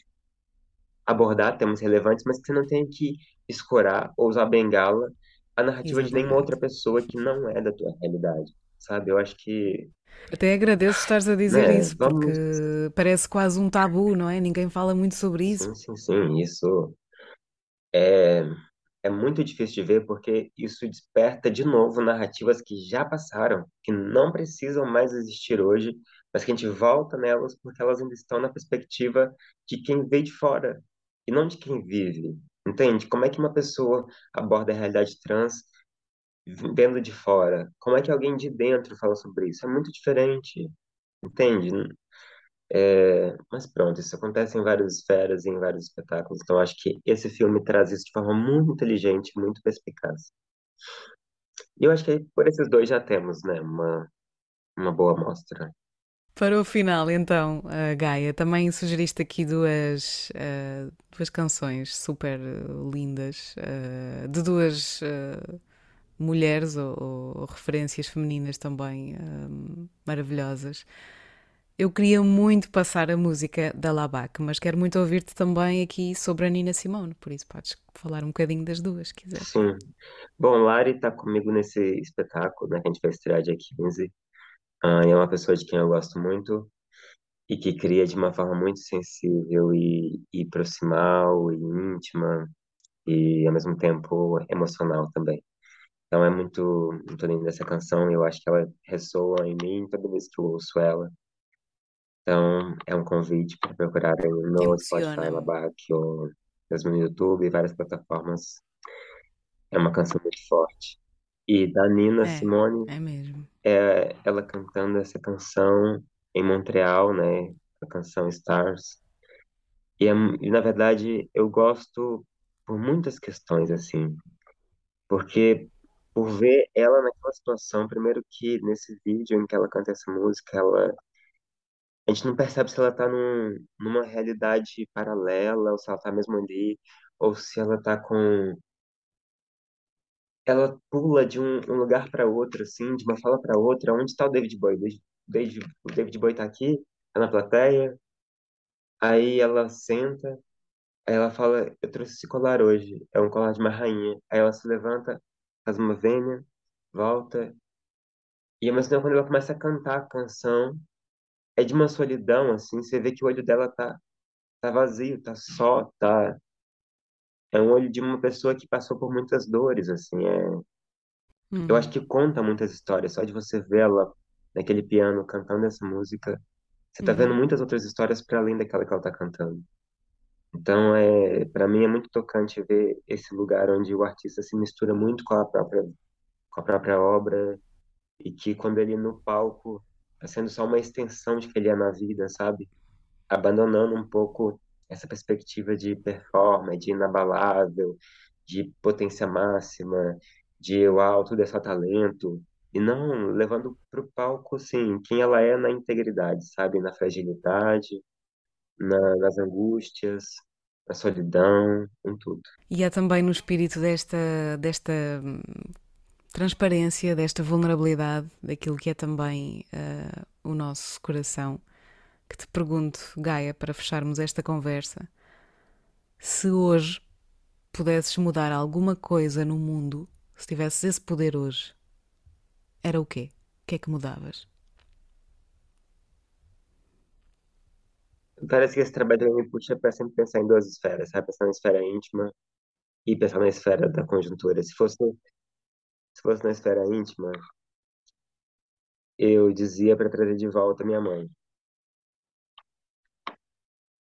abordar temas relevantes, mas que você não tem que escorar ou usar bengala a narrativa de nenhuma outra Exatamente. pessoa que não é da tua realidade, sabe? Eu acho que, Até agradeço estares a dizer né, isso, porque vamos, parece quase um tabu, não é? Ninguém fala muito sobre isso. sim, sim, sim, isso é É muito difícil de ver porque isso desperta de novo narrativas que já passaram, que não precisam mais existir hoje, mas que a gente volta nelas porque elas ainda estão na perspectiva de quem vê de fora e não de quem vive. Entende? Como é que uma pessoa aborda a realidade trans vendo de fora? Como é que alguém de dentro fala sobre isso? É muito diferente, entende? É, mas pronto, isso acontece em várias esferas em vários espetáculos. Então acho que esse filme traz isso de forma muito inteligente, muito perspicaz. E eu acho que por esses dois já temos, né, uma, uma boa amostra. Para o final, então, a Gaia, também sugeriste aqui duas, eh, duas canções super eh, lindas, eh, de duas eh, mulheres ou, ou referências femininas também eh, maravilhosas. Eu queria muito passar a música da Labac, mas quero muito ouvir-te também aqui sobre a Nina Simone, por isso podes falar um bocadinho das duas, se quiseres. Sim. Bom, Lari está comigo nesse espetáculo, né, que a gente vai estrear dia 15. Ah, é uma pessoa de quem eu gosto muito e que cria de uma forma muito sensível e, e proximal e íntima e, ao mesmo tempo, emocional também. Então é muito, muito linda essa canção, eu acho que ela ressoa em mim toda vez que eu ouço ela. Então, é um convite para procurarem no Spotify, Emociona-me. Labac, ou mesmo no YouTube várias plataformas. É uma canção muito forte. E da Nina É, Simone, é mesmo. é ela cantando essa canção em Montreal, né? A canção Stars. E, é- e, na verdade, eu gosto por muitas questões, assim. Porque por ver ela naquela situação, primeiro que nesse vídeo em que ela canta essa música, ela A gente não percebe se ela tá num, numa realidade paralela, ou se ela tá mesmo ali, ou se ela tá com. Ela pula de um, um lugar para outro, assim, de uma fala para outra. Onde tá o David Bowie? O David Bowie tá aqui, tá na plateia. Aí ela senta, aí ela fala: Eu trouxe esse colar hoje, é um colar de uma rainha. Aí ela se levanta, faz uma vênia, volta. E mesmo tempo, quando ela começa a cantar a canção, é de uma solidão, assim, você vê que o olho dela tá, tá vazio, tá só, tá. É um olho de uma pessoa que passou por muitas dores, assim. É... Eu acho Uhum, que conta muitas histórias. Só de você vê-la naquele piano cantando essa música, você tá vendo uhum, muitas outras histórias para além daquela que ela tá cantando. Então, é, para mim é muito tocante ver esse lugar onde o artista se mistura muito com a própria, com a própria obra e que quando ele no palco tá sendo só uma extensão de que ele é na vida, sabe? Abandonando um pouco essa perspectiva de performance, de inabalável, de potência máxima, de uau, tudo é só talento, e não levando para o palco, assim, quem ela é na integridade, sabe? Na fragilidade, na, nas angústias, na solidão, em tudo. E é também no espírito desta, desta hum, transparência, desta vulnerabilidade, daquilo que é também uh, o nosso coração, que te pergunto, Gaia, para fecharmos esta conversa, se hoje pudesses mudar alguma coisa no mundo, se tivesses esse poder hoje, era o quê? O que é que mudavas? Parece que esse trabalho me puxa para sempre pensar em duas esferas, sabe? Pensar na esfera íntima e pensar na esfera da conjuntura. Se fosse, se fosse na esfera íntima, eu dizia para trazer de volta minha mãe.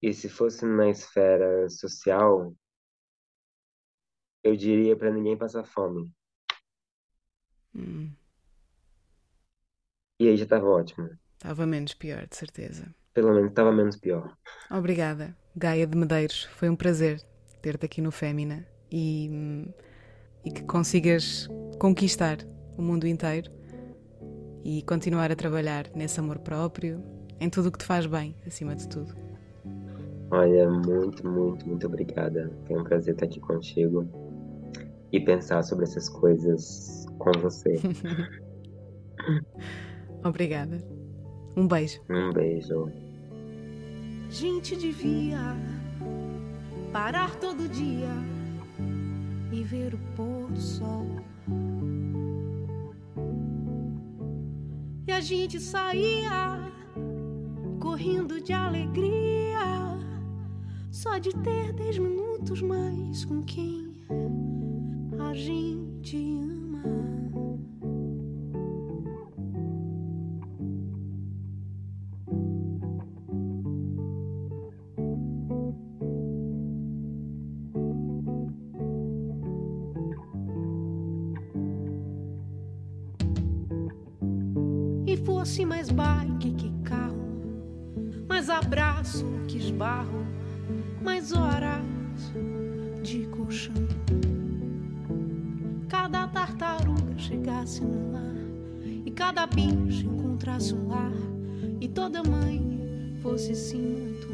E se fosse na esfera social, eu diria para ninguém passar fome. Hum. E aí já estava ótimo. Estava menos pior, de certeza. Pelo menos estava menos pior. Obrigada, Gaia de Medeiros. Foi um prazer ter-te aqui no Fémina e, e que consigas conquistar o mundo inteiro e continuar a trabalhar nesse amor próprio, em tudo o que te faz bem, acima de tudo. Olha, muito, muito, muito obrigada. Foi um prazer estar aqui contigo e pensar sobre essas coisas com você. Obrigada. Um beijo. Um beijo. Gente devia parar todo dia e ver o pôr do sol. E a gente saía correndo de alegria, só de ter dez minutos mais com quem a gente ama. Fosse mais bike que carro, mais abraço que esbarro, mais horas de colchão. Cada tartaruga chegasse no lar e cada bicho encontrasse um lar e toda mãe fosse sim muito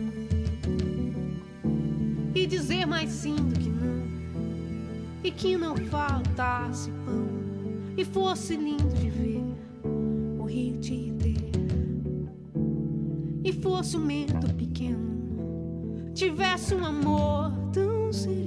e dizer mais sim do que não e que não faltasse pão e fosse lindo de ver fosse um medo pequeno, tivesse um amor tão sereno.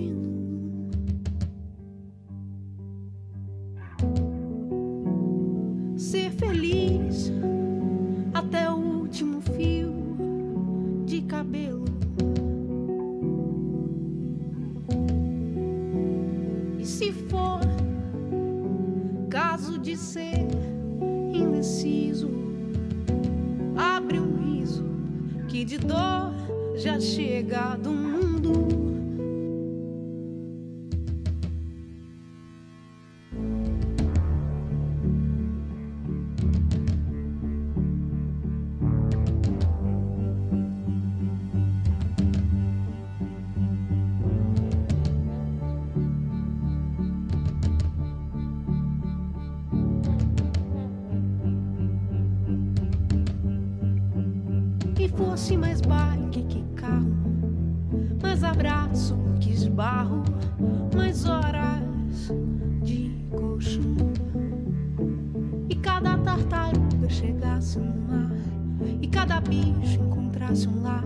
E cada bicho encontrasse um lar,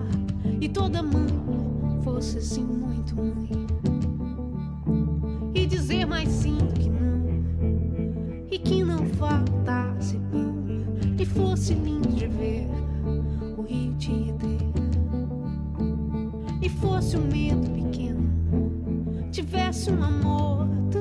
e toda mãe fosse assim muito mãe. E dizer mais sim do que não, e que não faltasse pão, e fosse lindo de ver te ter. E fosse um medo pequeno, tivesse um amor tão